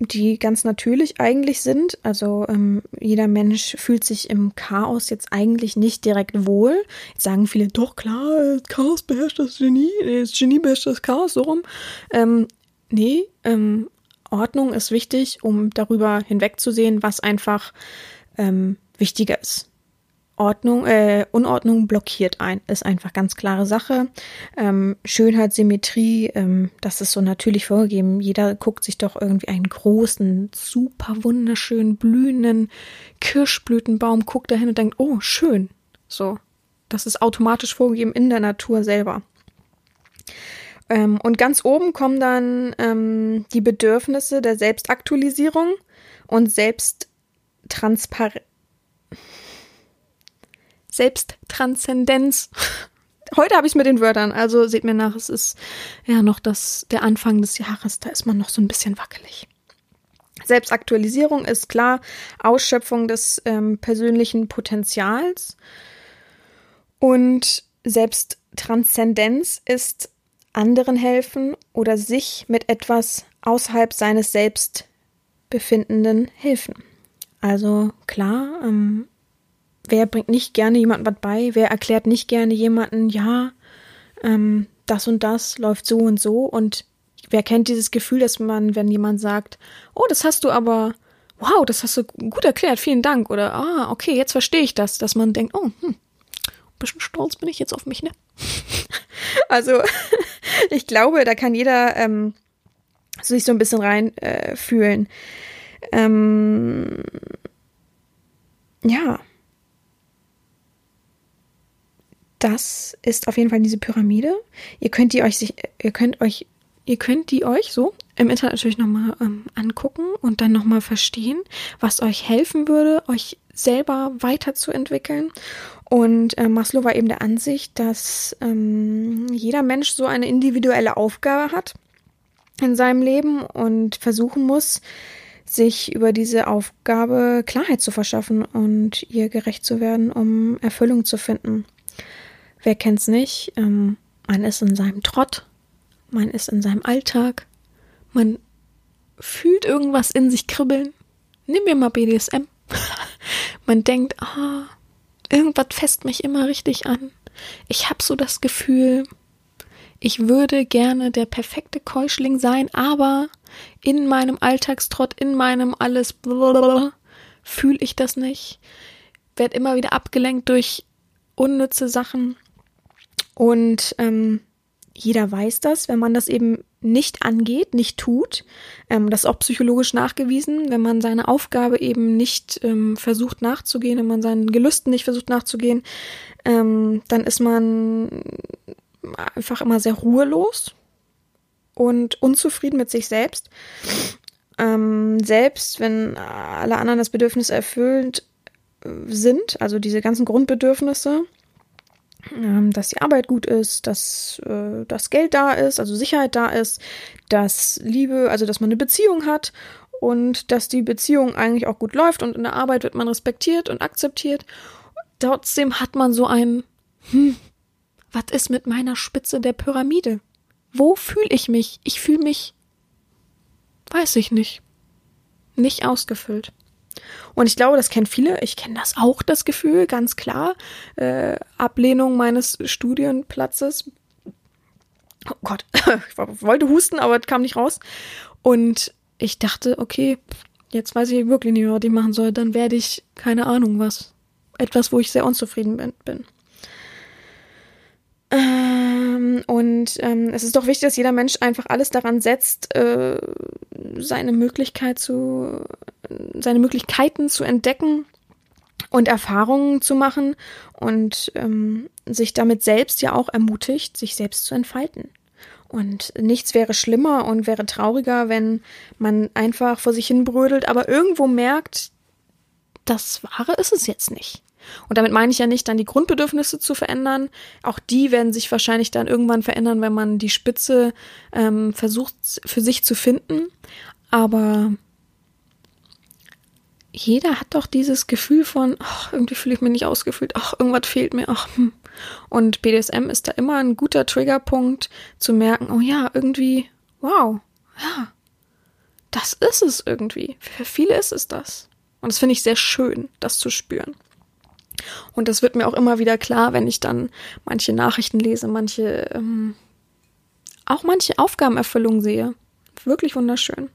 die ganz natürlich eigentlich sind. Also ähm, jeder Mensch fühlt sich im Chaos jetzt eigentlich nicht direkt wohl. Jetzt sagen viele, doch klar, Chaos beherrscht das Genie, das Genie beherrscht das Chaos, so rum. Ähm, nee, ähm, Ordnung ist wichtig, um darüber hinwegzusehen, was einfach ähm, wichtiger ist. Ordnung, äh, Unordnung blockiert ein, ist einfach ganz klare Sache. Ähm, Schönheit, Symmetrie, ähm, das ist so natürlich vorgegeben. Jeder guckt sich doch irgendwie einen großen, super wunderschönen, blühenden Kirschblütenbaum, guckt dahin und denkt, oh, schön. So. Das ist automatisch vorgegeben in der Natur selber. Ähm, und ganz oben kommen dann ähm, die Bedürfnisse der Selbstaktualisierung und Selbsttransparenz Selbsttranszendenz. Heute habe ich es mit den Wörtern, also seht mir nach, es ist ja noch das, der Anfang des Jahres, da ist man noch so ein bisschen wackelig. Selbstaktualisierung ist klar Ausschöpfung des ähm, persönlichen Potenzials und Selbsttranszendenz ist anderen helfen oder sich mit etwas außerhalb seines Selbstbefindenden helfen. Also klar, ähm, wer bringt nicht gerne jemandem was bei? Wer erklärt nicht gerne jemanden, ja, ähm, das und das läuft so und so? Und wer kennt dieses Gefühl, dass man, wenn jemand sagt, oh, das hast du aber, wow, das hast du gut erklärt, vielen Dank. Oder, ah, okay, jetzt verstehe ich das, dass man denkt, oh, hm, ein bisschen stolz bin ich jetzt auf mich, ne? [laughs] also, [laughs] ich glaube, da kann jeder ähm, sich so ein bisschen rein äh. Ähm, ja das ist auf jeden Fall diese Pyramide. Ihr könnt die euch ihr könnt euch, ihr könnt die euch so im Internet natürlich nochmal ähm, angucken und dann nochmal verstehen, was euch helfen würde, euch selber weiterzuentwickeln. Und äh, Maslow war eben der Ansicht, dass ähm, jeder Mensch so eine individuelle Aufgabe hat in seinem Leben und versuchen muss, sich über diese Aufgabe Klarheit zu verschaffen und ihr gerecht zu werden, um Erfüllung zu finden. Wer kennt's nicht? Ähm, man ist in seinem Trott, man ist in seinem Alltag, man fühlt irgendwas in sich kribbeln. Nimm mir mal BDSM. [laughs] man denkt, ah, irgendwas fässt mich immer richtig an. Ich habe so das Gefühl, ich würde gerne der perfekte Keuschling sein, aber in meinem Alltagstrott, in meinem alles fühle ich das nicht. Werd immer wieder abgelenkt durch unnütze Sachen. Und ähm, jeder weiß das, wenn man das eben nicht angeht, nicht tut. Ähm, das ist auch psychologisch nachgewiesen, wenn man seine Aufgabe eben nicht ähm, versucht nachzugehen, wenn man seinen Gelüsten nicht versucht nachzugehen, ähm, dann ist man einfach immer sehr ruhelos und unzufrieden mit sich selbst. Ähm, selbst wenn alle anderen das Bedürfnis erfüllt äh, sind, also diese ganzen Grundbedürfnisse, dass die Arbeit gut ist, dass äh, das Geld da ist, also Sicherheit da ist, dass Liebe, also dass man eine Beziehung hat und dass die Beziehung eigentlich auch gut läuft und in der Arbeit wird man respektiert und akzeptiert. Trotzdem hat man so ein, hm, was ist mit meiner Spitze der Pyramide? Wo fühle ich mich? Ich fühle mich, weiß ich nicht, nicht ausgefüllt. Und ich glaube, das kennen viele. Ich kenne das auch, das Gefühl, ganz klar. Äh, Ablehnung meines Studienplatzes. Oh Gott, [laughs] ich wollte husten, aber es kam nicht raus. Und ich dachte, okay, jetzt weiß ich wirklich nicht was ich machen soll. Dann werde ich, keine Ahnung was. Etwas, wo ich sehr unzufrieden bin. Ähm, und ähm, es ist doch wichtig, dass jeder Mensch einfach alles daran setzt, äh, seine Möglichkeit zu, seine Möglichkeiten zu entdecken und Erfahrungen zu machen und ähm, sich damit selbst ja auch ermutigt, sich selbst zu entfalten. Und nichts wäre schlimmer und wäre trauriger, wenn man einfach vor sich hin brödelt, aber irgendwo merkt, das Wahre ist es jetzt nicht. Und damit meine ich ja nicht, dann die Grundbedürfnisse zu verändern. Auch die werden sich wahrscheinlich dann irgendwann verändern, wenn man die Spitze ähm, versucht für sich zu finden. Aber jeder hat doch dieses Gefühl von, ach, irgendwie fühle ich mich nicht ausgefüllt, ach, irgendwas fehlt mir, ach, hm. Und BDSM ist da immer ein guter Triggerpunkt zu merken, oh ja, irgendwie, wow, ja, das ist es irgendwie. Für viele ist es das. Und das finde ich sehr schön, das zu spüren. Und das wird mir auch immer wieder klar, wenn ich dann manche Nachrichten lese, manche, ähm, auch manche Aufgabenerfüllungen sehe. Wirklich wunderschön.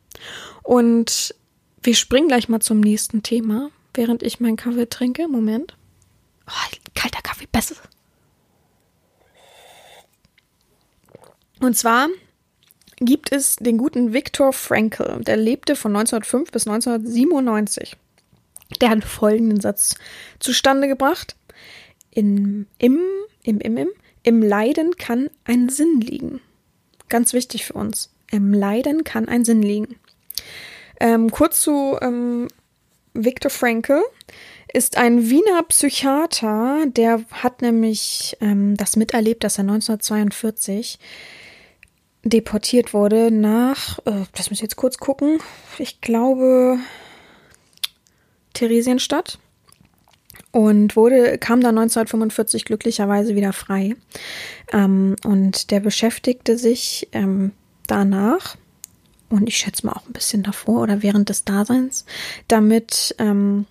Und wir springen gleich mal zum nächsten Thema, während ich meinen Kaffee trinke. Moment. Oh, kalter Kaffee, besser. Und zwar gibt es den guten Viktor Frankl, der lebte von 1905 bis 1997. Der hat folgenden Satz zustande gebracht. In, im, im, im, im, Im Leiden kann ein Sinn liegen. Ganz wichtig für uns. Im Leiden kann ein Sinn liegen. Ähm, kurz zu ähm, Viktor Frankl ist ein Wiener Psychiater, der hat nämlich ähm, das miterlebt, dass er 1942 deportiert wurde nach, äh, das muss ich jetzt kurz gucken, ich glaube Theresienstadt und wurde, kam dann 1945 glücklicherweise wieder frei. Ähm, und der beschäftigte sich ähm, danach und ich schätze mal auch ein bisschen davor oder während des Daseins damit, ähm,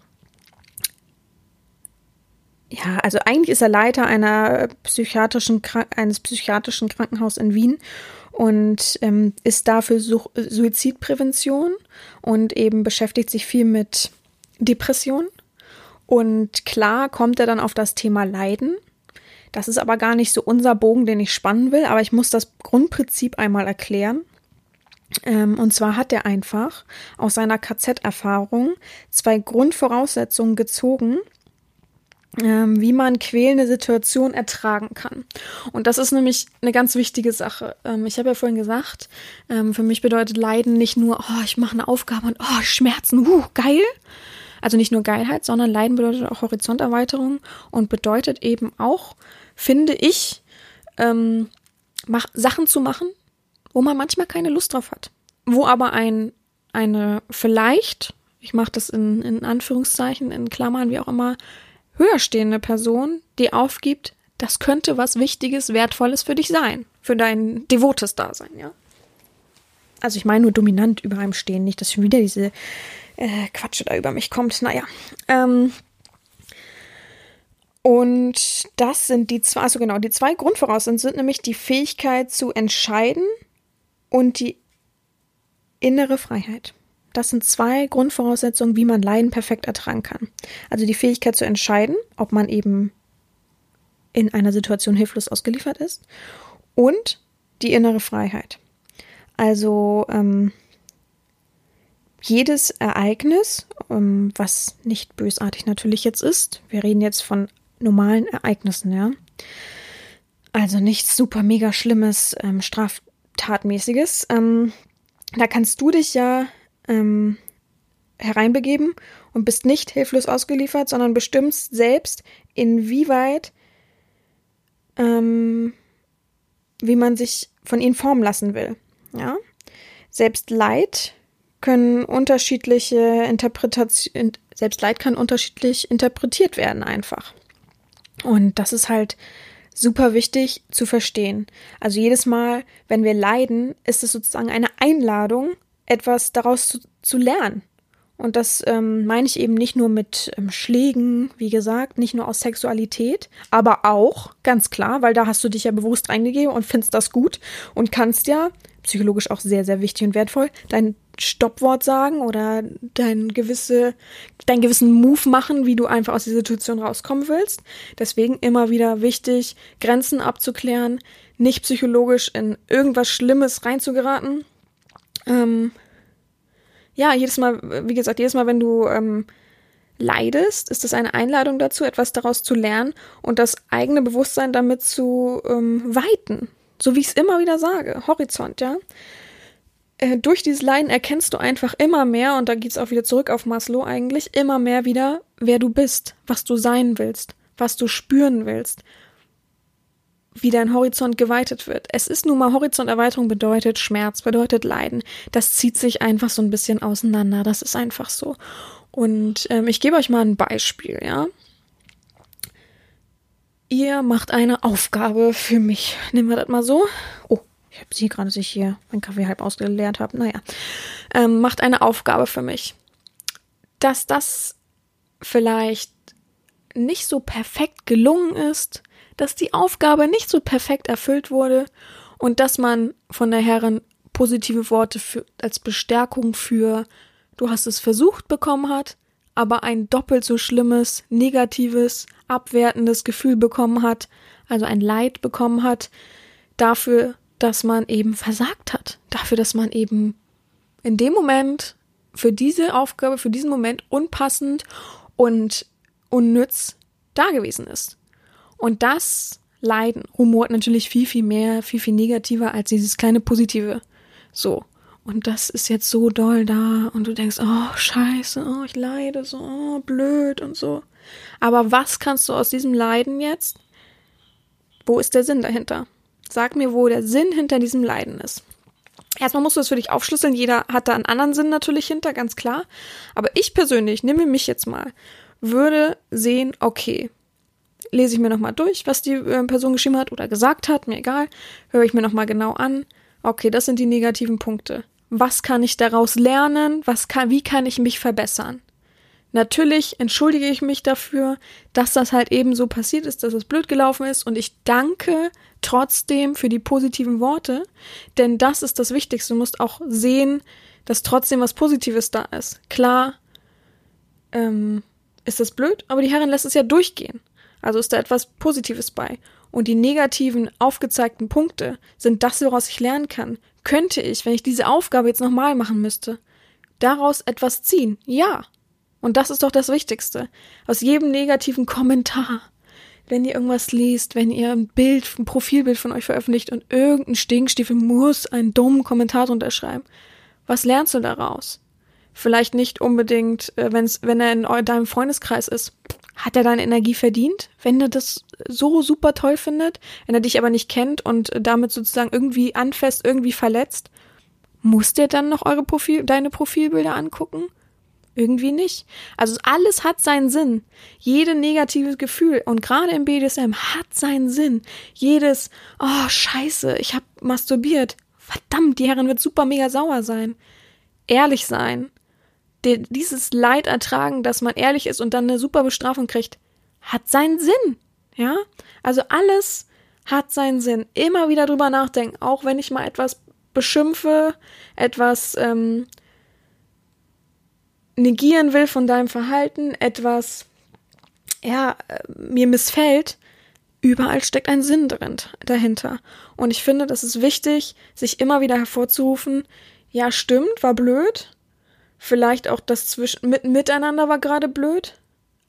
ja, also eigentlich ist er Leiter einer psychiatrischen, eines psychiatrischen Krankenhauses in Wien und ähm, ist dafür Suizidprävention und eben beschäftigt sich viel mit Depression. Und klar kommt er dann auf das Thema Leiden. Das ist aber gar nicht so unser Bogen, den ich spannen will, aber ich muss das Grundprinzip einmal erklären. Ähm, und zwar hat er einfach aus seiner KZ-Erfahrung zwei Grundvoraussetzungen gezogen, ähm, wie man quälende Situationen ertragen kann. Und das ist nämlich eine ganz wichtige Sache. Ähm, ich habe ja vorhin gesagt, für mich bedeutet Leiden nicht nur, oh, ich mache eine Aufgabe und oh, Schmerzen, uh, geil, also nicht nur Geilheit, sondern Leiden bedeutet auch Horizonterweiterung und bedeutet eben auch, finde ich, ähm, mach, Sachen zu machen, wo man manchmal keine Lust drauf hat. Wo aber ein, eine vielleicht, ich mache das in, in Anführungszeichen, in Klammern, wie auch immer, höher stehende Person, die aufgibt, das könnte was Wichtiges, Wertvolles für dich sein, für dein devotes Dasein, ja. Also ich meine nur dominant über einem stehen, nicht, dass schon wieder diese äh, Quatsch da über mich kommt. Naja. Ähm, und das sind die zwei, also genau, die zwei Grundvoraussetzungen sind nämlich die Fähigkeit zu entscheiden und die innere Freiheit. Das sind zwei Grundvoraussetzungen, wie man Leiden perfekt ertragen kann. Also die Fähigkeit zu entscheiden, ob man eben in einer Situation hilflos ausgeliefert ist und die innere Freiheit. Also ähm, jedes Ereignis, ähm, was nicht bösartig natürlich jetzt ist, wir reden jetzt von normalen Ereignissen, ja. Also nichts super mega Schlimmes, ähm, Straftatmäßiges. Ähm, da kannst du dich ja ähm, hereinbegeben und bist nicht hilflos ausgeliefert, sondern bestimmst selbst, inwieweit, ähm, wie man sich von ihnen formen lassen will. Ja? Selbst Leid können unterschiedliche Interpretationen, selbst Leid kann unterschiedlich interpretiert werden einfach. Und das ist halt super wichtig zu verstehen. Also jedes Mal, wenn wir leiden, ist es sozusagen eine Einladung, etwas daraus zu, zu lernen. Und das ähm, meine ich eben nicht nur mit ähm, Schlägen, wie gesagt, nicht nur aus Sexualität, aber auch, ganz klar, weil da hast du dich ja bewusst reingegeben und findest das gut und kannst ja, psychologisch auch sehr, sehr wichtig und wertvoll, dein Stoppwort sagen oder dein gewisse, deinen gewissen Move machen, wie du einfach aus der Situation rauskommen willst. Deswegen immer wieder wichtig, Grenzen abzuklären, nicht psychologisch in irgendwas Schlimmes reinzugeraten. Ähm, ja, jedes Mal, wie gesagt, jedes Mal, wenn du ähm, leidest, ist es eine Einladung dazu, etwas daraus zu lernen und das eigene Bewusstsein damit zu ähm, weiten. So wie ich es immer wieder sage, Horizont, ja. Äh, durch dieses Leiden erkennst du einfach immer mehr, und da geht's auch wieder zurück auf Maslow eigentlich, immer mehr wieder, wer du bist, was du sein willst, was du spüren willst, wie dein Horizont geweitet wird. Es ist nun mal Horizonterweiterung bedeutet Schmerz, bedeutet Leiden. Das zieht sich einfach so ein bisschen auseinander. Das ist einfach so. Und ähm, ich gebe euch mal ein Beispiel, ja. Ihr macht eine Aufgabe für mich. Nehmen wir das mal so. Oh, ich habe sie gerade sich hier mein Kaffee halb ausgeleert habe. Naja. Ähm, macht eine Aufgabe für mich. Dass das vielleicht nicht so perfekt gelungen ist, dass die Aufgabe nicht so perfekt erfüllt wurde und dass man von der Herren positive Worte für, als Bestärkung für du hast es versucht bekommen hat, aber ein doppelt so schlimmes, negatives, abwertendes Gefühl bekommen hat, also ein Leid bekommen hat, dafür, dass man eben versagt hat, dafür, dass man eben in dem Moment für diese Aufgabe, für diesen Moment unpassend und unnütz da gewesen ist. Und das Leiden rumort natürlich viel, viel mehr, viel, viel negativer als dieses kleine Positive. So. Und das ist jetzt so doll da und du denkst, oh, scheiße, oh, ich leide so, oh, blöd und so. Aber was kannst du aus diesem Leiden jetzt? Wo ist der Sinn dahinter? Sag mir, wo der Sinn hinter diesem Leiden ist. Erstmal musst du das für dich aufschlüsseln. Jeder hat da einen anderen Sinn natürlich hinter, ganz klar. Aber ich persönlich, nehme mich jetzt mal, würde sehen, okay, lese ich mir nochmal durch, was die äh, Person geschrieben hat oder gesagt hat, mir egal, höre ich mir nochmal genau an. Okay, das sind die negativen Punkte. Was kann ich daraus lernen? Was kann, wie kann ich mich verbessern? Natürlich entschuldige ich mich dafür, dass das halt eben so passiert ist, dass es blöd gelaufen ist und ich danke trotzdem für die positiven Worte, denn das ist das Wichtigste. Du musst auch sehen, dass trotzdem was Positives da ist. Klar, ähm, ist das blöd, aber die Herrin lässt es ja durchgehen. Also ist da etwas Positives bei. Und die negativen aufgezeigten Punkte sind das, woraus ich lernen kann. Könnte ich, wenn ich diese Aufgabe jetzt nochmal machen müsste, daraus etwas ziehen? Ja. Und das ist doch das Wichtigste. Aus jedem negativen Kommentar. Wenn ihr irgendwas liest, wenn ihr ein Bild, ein Profilbild von euch veröffentlicht und irgendein Stinkstiefel muss einen dummen Kommentar unterschreiben. Was lernst du daraus? Vielleicht nicht unbedingt, äh, wenn's, wenn er in deinem Freundeskreis ist hat er deine Energie verdient, wenn er das so super toll findet, wenn er dich aber nicht kennt und damit sozusagen irgendwie anfasst, irgendwie verletzt? Muss der dann noch eure Profil, deine Profilbilder angucken? Irgendwie nicht. Also alles hat seinen Sinn. Jede negative Gefühl und gerade im BDSM hat seinen Sinn. Jedes, oh scheiße, ich hab masturbiert. Verdammt, die Herrin wird super mega sauer sein. Ehrlich sein der, dieses Leid ertragen, dass man ehrlich ist und dann eine super Bestrafung kriegt, hat seinen Sinn. Ja? Also alles hat seinen Sinn. Immer wieder drüber nachdenken, auch wenn ich mal etwas beschimpfe, etwas ähm, negieren will von deinem Verhalten, etwas ja, äh, mir missfällt, überall steckt ein Sinn drin, dahinter. Und ich finde, das ist wichtig, sich immer wieder hervorzurufen, ja, stimmt, war blöd. Vielleicht auch das zwischen, mit, miteinander war gerade blöd.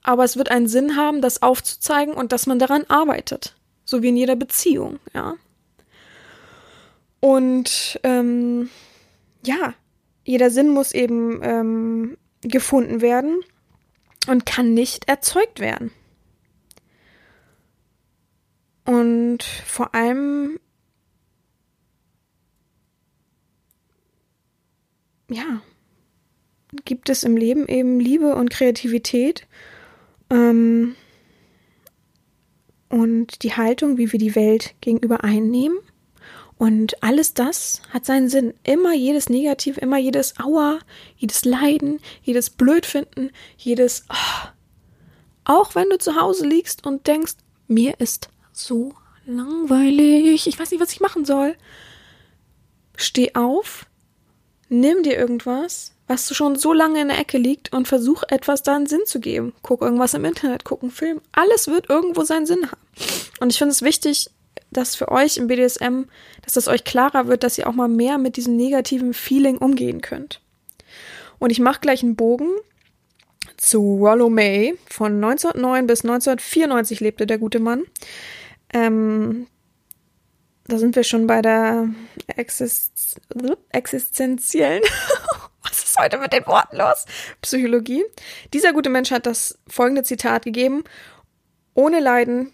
Aber es wird einen Sinn haben, das aufzuzeigen und dass man daran arbeitet. So wie in jeder Beziehung, ja. Und ähm, ja, jeder Sinn muss eben ähm, gefunden werden und kann nicht erzeugt werden. Und vor allem, ja, gibt es im Leben eben Liebe und Kreativität ähm, und die Haltung, wie wir die Welt gegenüber einnehmen. Und alles das hat seinen Sinn. Immer jedes Negativ, immer jedes Aua, jedes Leiden, jedes Blödfinden, jedes oh. Auch wenn du zu Hause liegst und denkst, mir ist so langweilig, ich weiß nicht, was ich machen soll. Steh auf, nimm dir irgendwas, was schon so lange in der Ecke liegt und versuch etwas da einen Sinn zu geben. Guck irgendwas im Internet, guck einen Film. Alles wird irgendwo seinen Sinn haben. Und ich finde es wichtig, dass für euch im BDSM, dass das euch klarer wird, dass ihr auch mal mehr mit diesem negativen Feeling umgehen könnt. Und ich mache gleich einen Bogen zu Rollo May. Von 1909 bis 1994 lebte der gute Mann. Ähm, da sind wir schon bei der Exist existenziellen. [laughs] Heute mit den Worten los? Psychologie. Dieser gute Mensch hat das folgende Zitat gegeben. Ohne Leiden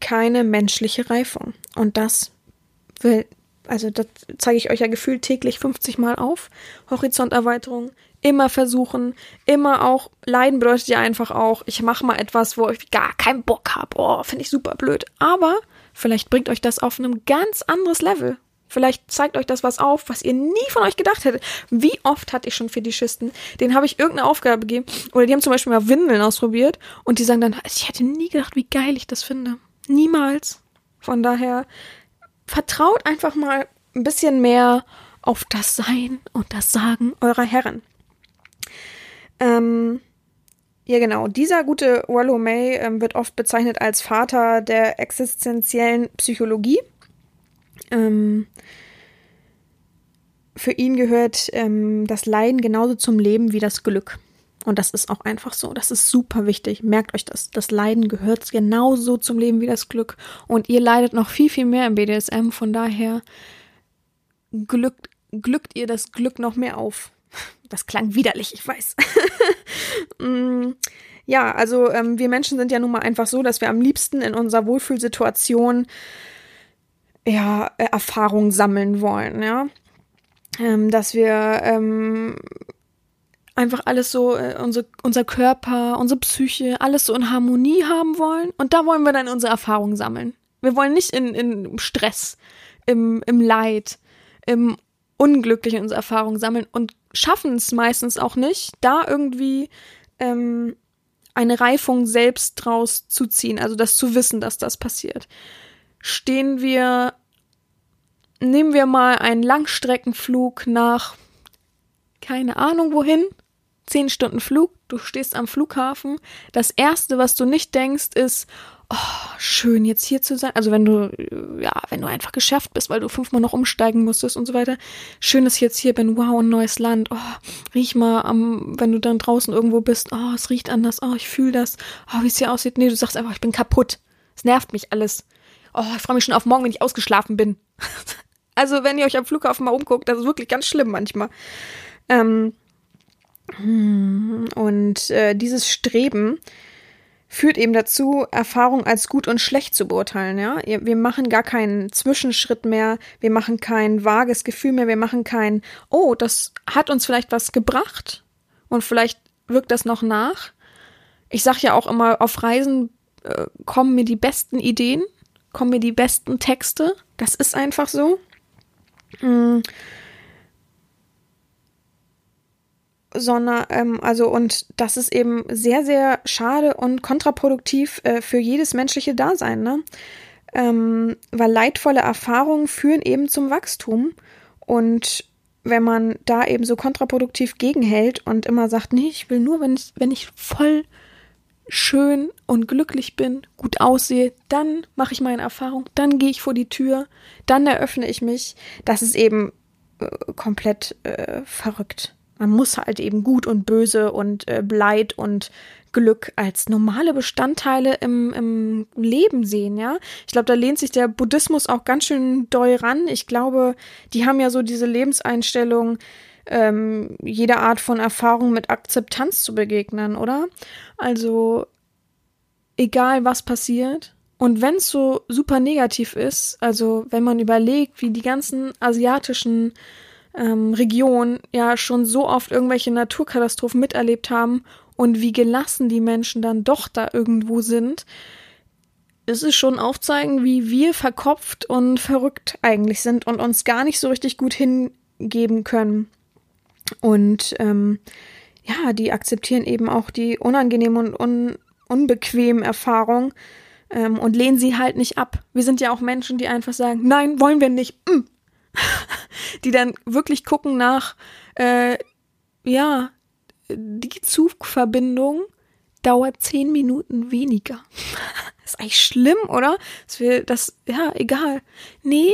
keine menschliche Reifung. Und das will, also das zeige ich euch ja gefühlt täglich 50 Mal auf. Horizonterweiterung, immer versuchen, immer auch, Leiden bedeutet ja einfach auch, ich mache mal etwas, wo ich gar keinen Bock habe. Oh, finde ich super blöd. Aber vielleicht bringt euch das auf einem ganz anderes Level. Vielleicht zeigt euch das was auf, was ihr nie von euch gedacht hättet. Wie oft hatte ich schon Fetischisten, denen habe ich irgendeine Aufgabe gegeben, oder die haben zum Beispiel mal Windeln ausprobiert und die sagen dann, ich hätte nie gedacht, wie geil ich das finde. Niemals. Von daher vertraut einfach mal ein bisschen mehr auf das Sein und das Sagen eurer Herren. Ähm, ja, genau. Dieser gute Rollo May ähm, wird oft bezeichnet als Vater der existenziellen Psychologie. Ähm, für ihn gehört ähm, das Leiden genauso zum Leben wie das Glück. Und das ist auch einfach so. Das ist super wichtig. Merkt euch das. Das Leiden gehört genauso zum Leben wie das Glück. Und ihr leidet noch viel, viel mehr im BDSM. Von daher glückt, glückt ihr das Glück noch mehr auf. Das klang widerlich, ich weiß. [laughs] Mm, ja, also ähm, wir Menschen sind ja nun mal einfach so, dass wir am liebsten in unserer Wohlfühlsituation ja, Erfahrungen sammeln wollen, ja. Ähm, dass wir ähm, einfach alles so, äh, unser, unser Körper, unsere Psyche, alles so in Harmonie haben wollen. Und da wollen wir dann unsere Erfahrungen sammeln. Wir wollen nicht in, in Stress, im, im Leid, im Unglücklichen unsere Erfahrungen sammeln und schaffen es meistens auch nicht, da irgendwie ähm, eine Reifung selbst draus zu ziehen, also das zu wissen, dass das passiert. Stehen wir, nehmen wir mal einen Langstreckenflug nach keine Ahnung wohin, zehn Stunden Flug, du stehst am Flughafen. Das erste, was du nicht denkst, ist, oh, schön jetzt hier zu sein. Also wenn du, ja, wenn du einfach geschafft bist, weil du fünfmal noch umsteigen musstest und so weiter. Schön, dass ich jetzt hier bin. Wow, ein neues Land. Oh, riech mal am, wenn du dann draußen irgendwo bist. Oh, es riecht anders. Oh, ich fühle das. Oh, wie es hier aussieht. Nee, du sagst einfach, ich bin kaputt. Es nervt mich alles. Oh, ich freue mich schon auf morgen, wenn ich ausgeschlafen bin. [laughs] also, wenn ihr euch am Flughafen mal umguckt, das ist wirklich ganz schlimm manchmal. Ähm, und äh, dieses Streben führt eben dazu, Erfahrung als gut und schlecht zu beurteilen. Ja, wir machen gar keinen Zwischenschritt mehr, wir machen kein vages Gefühl mehr, wir machen kein, oh, das hat uns vielleicht was gebracht und vielleicht wirkt das noch nach. Ich sag ja auch immer, auf Reisen äh, kommen mir die besten Ideen, kommen mir die besten Texte. Das ist einfach so. Mm sondern ähm, also und das ist eben sehr sehr schade und kontraproduktiv äh, für jedes menschliche Dasein, ne? Ähm, weil leidvolle Erfahrungen führen eben zum Wachstum und wenn man da eben so kontraproduktiv gegenhält und immer sagt, nee, ich will nur, wenn ich, wenn ich voll schön und glücklich bin, gut aussehe, dann mache ich meine Erfahrung, dann gehe ich vor die Tür, dann eröffne ich mich. Das ist eben äh, komplett äh, verrückt. Man muss halt eben gut und böse und äh, Leid und Glück als normale Bestandteile im, im Leben sehen, ja. Ich glaube, da lehnt sich der Buddhismus auch ganz schön doll ran. Ich glaube, die haben ja so diese Lebenseinstellung, ähm, jede Art von Erfahrung mit Akzeptanz zu begegnen, oder? Also, egal was passiert. Und wenn es so super negativ ist, also wenn man überlegt, wie die ganzen asiatischen ähm, Regionen ja schon so oft irgendwelche Naturkatastrophen miterlebt haben und wie gelassen die Menschen dann doch da irgendwo sind, ist es schon aufzeigen, wie wir verkopft und verrückt eigentlich sind und uns gar nicht so richtig gut hingeben können. Und ähm, ja, die akzeptieren eben auch die unangenehmen und un unbequemen Erfahrungen ähm, und lehnen sie halt nicht ab. Wir sind ja auch Menschen, die einfach sagen, nein, wollen wir nicht. Mm. [laughs] die dann wirklich gucken nach, äh, ja, die Zugverbindung dauert zehn Minuten weniger. [laughs] ist eigentlich schlimm, oder? Das wir das, ja, egal. Nee,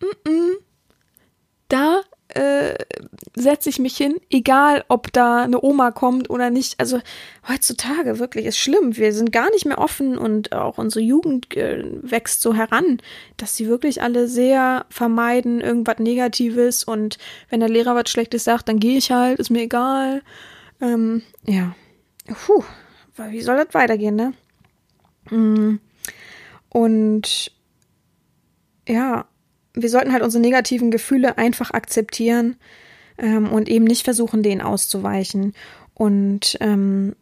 mm -mm. da äh, setze ich mich hin, egal ob da eine Oma kommt oder nicht. Also heutzutage wirklich ist schlimm. Wir sind gar nicht mehr offen und auch unsere Jugend äh, wächst so heran, dass sie wirklich alle sehr vermeiden irgendwas Negatives und wenn der Lehrer was Schlechtes sagt, dann gehe ich halt, ist mir egal. Ähm, ja, puh, wie soll das weitergehen, ne? Mm. Und ja, wir sollten halt unsere negativen Gefühle einfach akzeptieren ähm, und eben nicht versuchen, denen auszuweichen und ähm,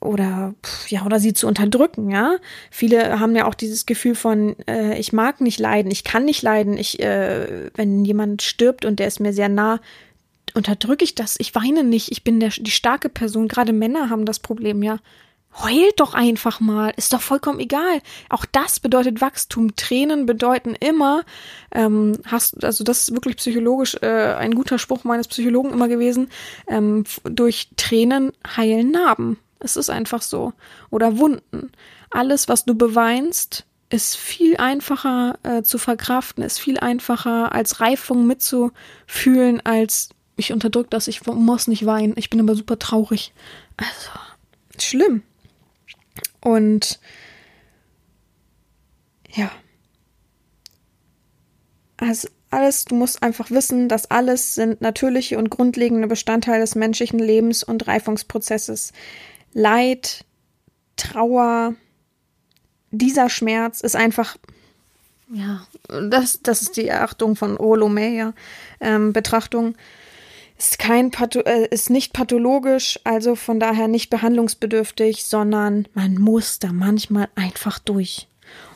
oder ja oder sie zu unterdrücken, ja. Viele haben ja auch dieses Gefühl von äh, ich mag nicht leiden, ich kann nicht leiden, ich äh, wenn jemand stirbt und der ist mir sehr nah, unterdrücke ich das, ich weine nicht, ich bin der, die starke Person. Gerade Männer haben das Problem, ja. Heult doch einfach mal, ist doch vollkommen egal. Auch das bedeutet Wachstum. Tränen bedeuten immer, ähm, hast, also das ist wirklich psychologisch äh, ein guter Spruch meines Psychologen immer gewesen, ähm, durch Tränen heilen Narben. Es ist einfach so. Oder Wunden. Alles, was du beweinst, ist viel einfacher äh, zu verkraften, ist viel einfacher als Reifung mitzufühlen, als ich unterdrück das, ich muss nicht weinen, ich bin aber super traurig. Also, schlimm. Und ja. Also alles, du musst einfach wissen, dass alles sind natürliche und grundlegende Bestandteile des menschlichen Lebens und Reifungsprozesses. Leid, Trauer, dieser Schmerz ist einfach, ja, das, das ist die Achtung von Olomeyer, ähm, Betrachtung ist kein Patho äh, ist nicht pathologisch, also von daher nicht behandlungsbedürftig, sondern man muss da manchmal einfach durch.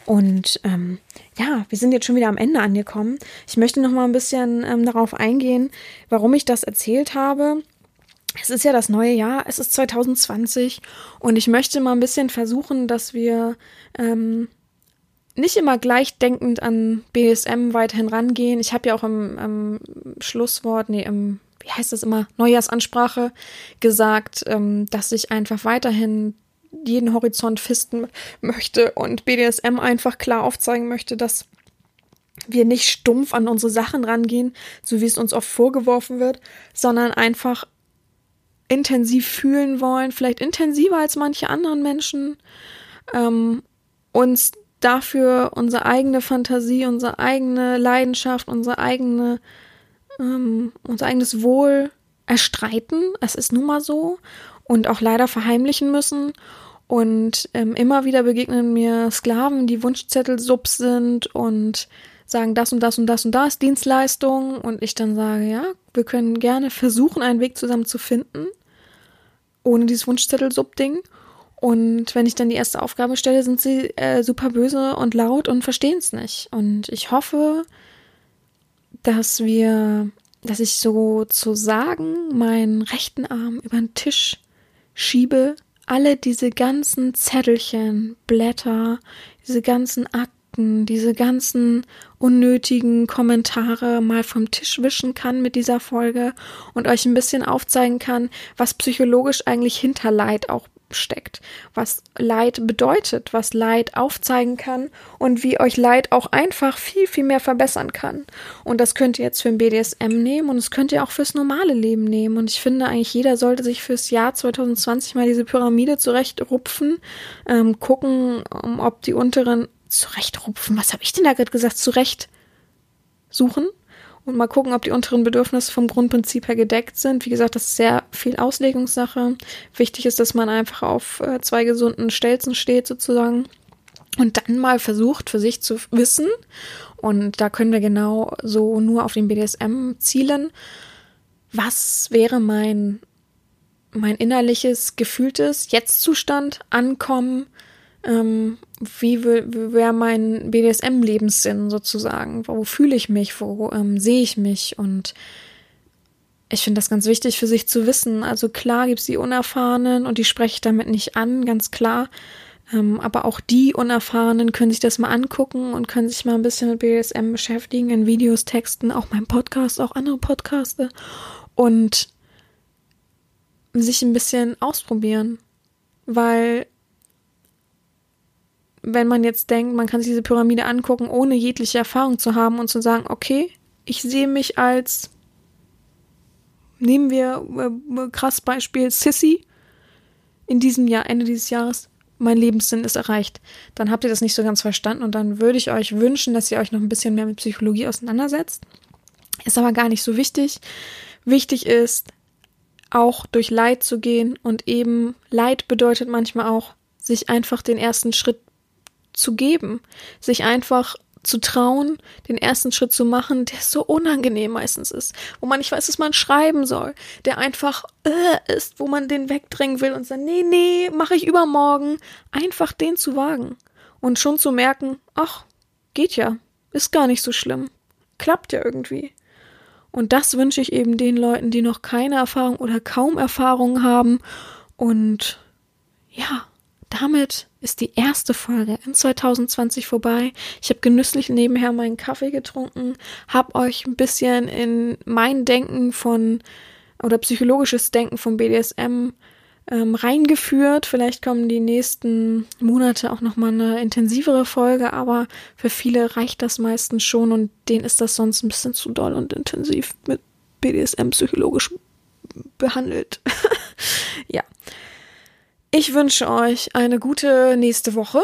Und ähm, ja, wir sind jetzt schon wieder am Ende angekommen. Ich möchte noch mal ein bisschen ähm, darauf eingehen, warum ich das erzählt habe. Es ist ja das neue Jahr, es ist 2020 und ich möchte mal ein bisschen versuchen, dass wir ähm, nicht immer gleichdenkend an BSM weiterhin rangehen. Ich habe ja auch im, im Schlusswort, nee, im wie heißt das immer, Neujahrsansprache gesagt, ähm, dass ich einfach weiterhin jeden Horizont fisten möchte und BDSM einfach klar aufzeigen möchte, dass wir nicht stumpf an unsere Sachen rangehen, so wie es uns oft vorgeworfen wird, sondern einfach intensiv fühlen wollen, vielleicht intensiver als manche anderen Menschen, ähm, uns dafür unsere eigene Fantasie, unsere eigene Leidenschaft, unsere eigene ähm, unser eigenes Wohl erstreiten. Es ist nun mal so. Und auch leider verheimlichen müssen. Und ähm, immer wieder begegnen mir Sklaven, die Wunschzettel sub sind und sagen das und das und das und das Dienstleistung. Und ich dann sage, ja, wir können gerne versuchen, einen Weg zusammen zu finden. Ohne dieses Wunschzettel-Sub-Ding. Und wenn ich dann die erste Aufgabe stelle, sind sie äh, super böse und laut und verstehen es nicht. Und ich hoffe, dass wir, dass ich sozusagen meinen rechten Arm über den Tisch schiebe, alle diese ganzen Zettelchen, Blätter, diese ganzen Akten, diese ganzen unnötigen Kommentare mal vom Tisch wischen kann mit dieser Folge und euch ein bisschen aufzeigen kann, was psychologisch eigentlich hinter Leid auch steckt, was Leid bedeutet, was Leid aufzeigen kann und wie euch Leid auch einfach viel, viel mehr verbessern kann. Und das könnt ihr jetzt für ein BDSM nehmen und das könnt ihr auch fürs normale Leben nehmen. Und ich finde eigentlich, jeder sollte sich fürs Jahr 2020 mal diese Pyramide zurechtrupfen, ähm, gucken, ob die unteren zurechtrupfen, was habe ich denn da gerade gesagt, zurecht suchen und mal gucken, ob die unteren Bedürfnisse vom Grundprinzip her gedeckt sind. Wie gesagt, das ist sehr viel Auslegungssache. Wichtig ist, dass man einfach auf äh, zwei gesunden Stelzen steht sozusagen und dann mal versucht für sich zu wissen und da können wir genau so nur auf den BDSM zielen. Was wäre mein mein innerliches gefühltes Jetztzustand ankommen ähm, wie wäre mein BDSM-Lebenssinn sozusagen? Wo fühle ich mich? Wo ähm, sehe ich mich? Und ich finde das ganz wichtig für sich zu wissen. Also klar gibt es die Unerfahrenen und die spreche ich damit nicht an, ganz klar. Ähm, aber auch die Unerfahrenen können sich das mal angucken und können sich mal ein bisschen mit BDSM beschäftigen, in Videos, Texten, auch mein Podcast, auch andere Podcaste und sich ein bisschen ausprobieren. Weil wenn man jetzt denkt, man kann sich diese Pyramide angucken, ohne jegliche Erfahrung zu haben und zu sagen, okay, ich sehe mich als, nehmen wir äh, krass Beispiel Sissy, in diesem Jahr, Ende dieses Jahres, mein Lebenssinn ist erreicht. Dann habt ihr das nicht so ganz verstanden und dann würde ich euch wünschen, dass ihr euch noch ein bisschen mehr mit Psychologie auseinandersetzt. Ist aber gar nicht so wichtig. Wichtig ist, auch durch Leid zu gehen und eben Leid bedeutet manchmal auch, sich einfach den ersten Schritt zu geben, sich einfach zu trauen, den ersten Schritt zu machen, der so unangenehm meistens ist, wo man nicht weiß, was man schreiben soll, der einfach äh, ist, wo man den wegdrängen will und sagt, nee, nee, mache ich übermorgen, einfach den zu wagen. Und schon zu merken, ach, geht ja, ist gar nicht so schlimm, klappt ja irgendwie. Und das wünsche ich eben den Leuten, die noch keine Erfahrung oder kaum Erfahrung haben. Und ja, damit ist die erste Folge in 2020 vorbei. Ich habe genüsslich nebenher meinen Kaffee getrunken, habe euch ein bisschen in mein Denken von oder psychologisches Denken vom BDSM ähm, reingeführt. Vielleicht kommen die nächsten Monate auch noch mal eine intensivere Folge, aber für viele reicht das meistens schon und denen ist das sonst ein bisschen zu doll und intensiv mit BDSM psychologisch behandelt. [laughs] ja. Ich wünsche euch eine gute nächste Woche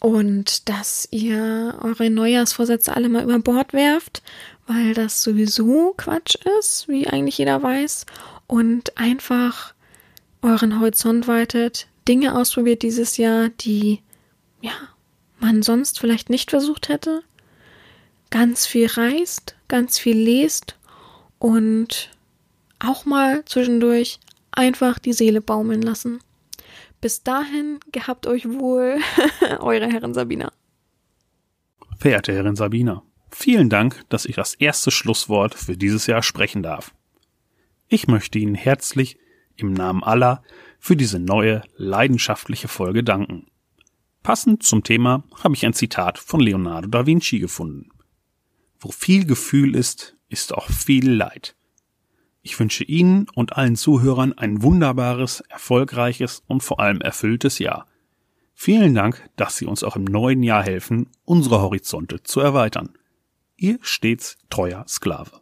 und dass ihr eure Neujahrsvorsätze alle mal über Bord werft, weil das sowieso Quatsch ist, wie eigentlich jeder weiß, und einfach euren Horizont weitet, Dinge ausprobiert dieses Jahr, die ja man sonst vielleicht nicht versucht hätte, ganz viel reist, ganz viel lest und auch mal zwischendurch einfach die Seele baumeln lassen. Bis dahin, gehabt euch wohl, [laughs] eure Herrin Sabina. Verehrte Herrin Sabina, vielen Dank, dass ich das erste Schlusswort für dieses Jahr sprechen darf. Ich möchte Ihnen herzlich im Namen aller für diese neue, leidenschaftliche Folge danken. Passend zum Thema habe ich ein Zitat von Leonardo da Vinci gefunden. Wo viel Gefühl ist, ist auch viel Leid. Ich wünsche Ihnen und allen Zuhörern ein wunderbares, erfolgreiches und vor allem erfülltes Jahr. Vielen Dank, dass Sie uns auch im neuen Jahr helfen, unsere Horizonte zu erweitern. Ihr stets treuer Sklave.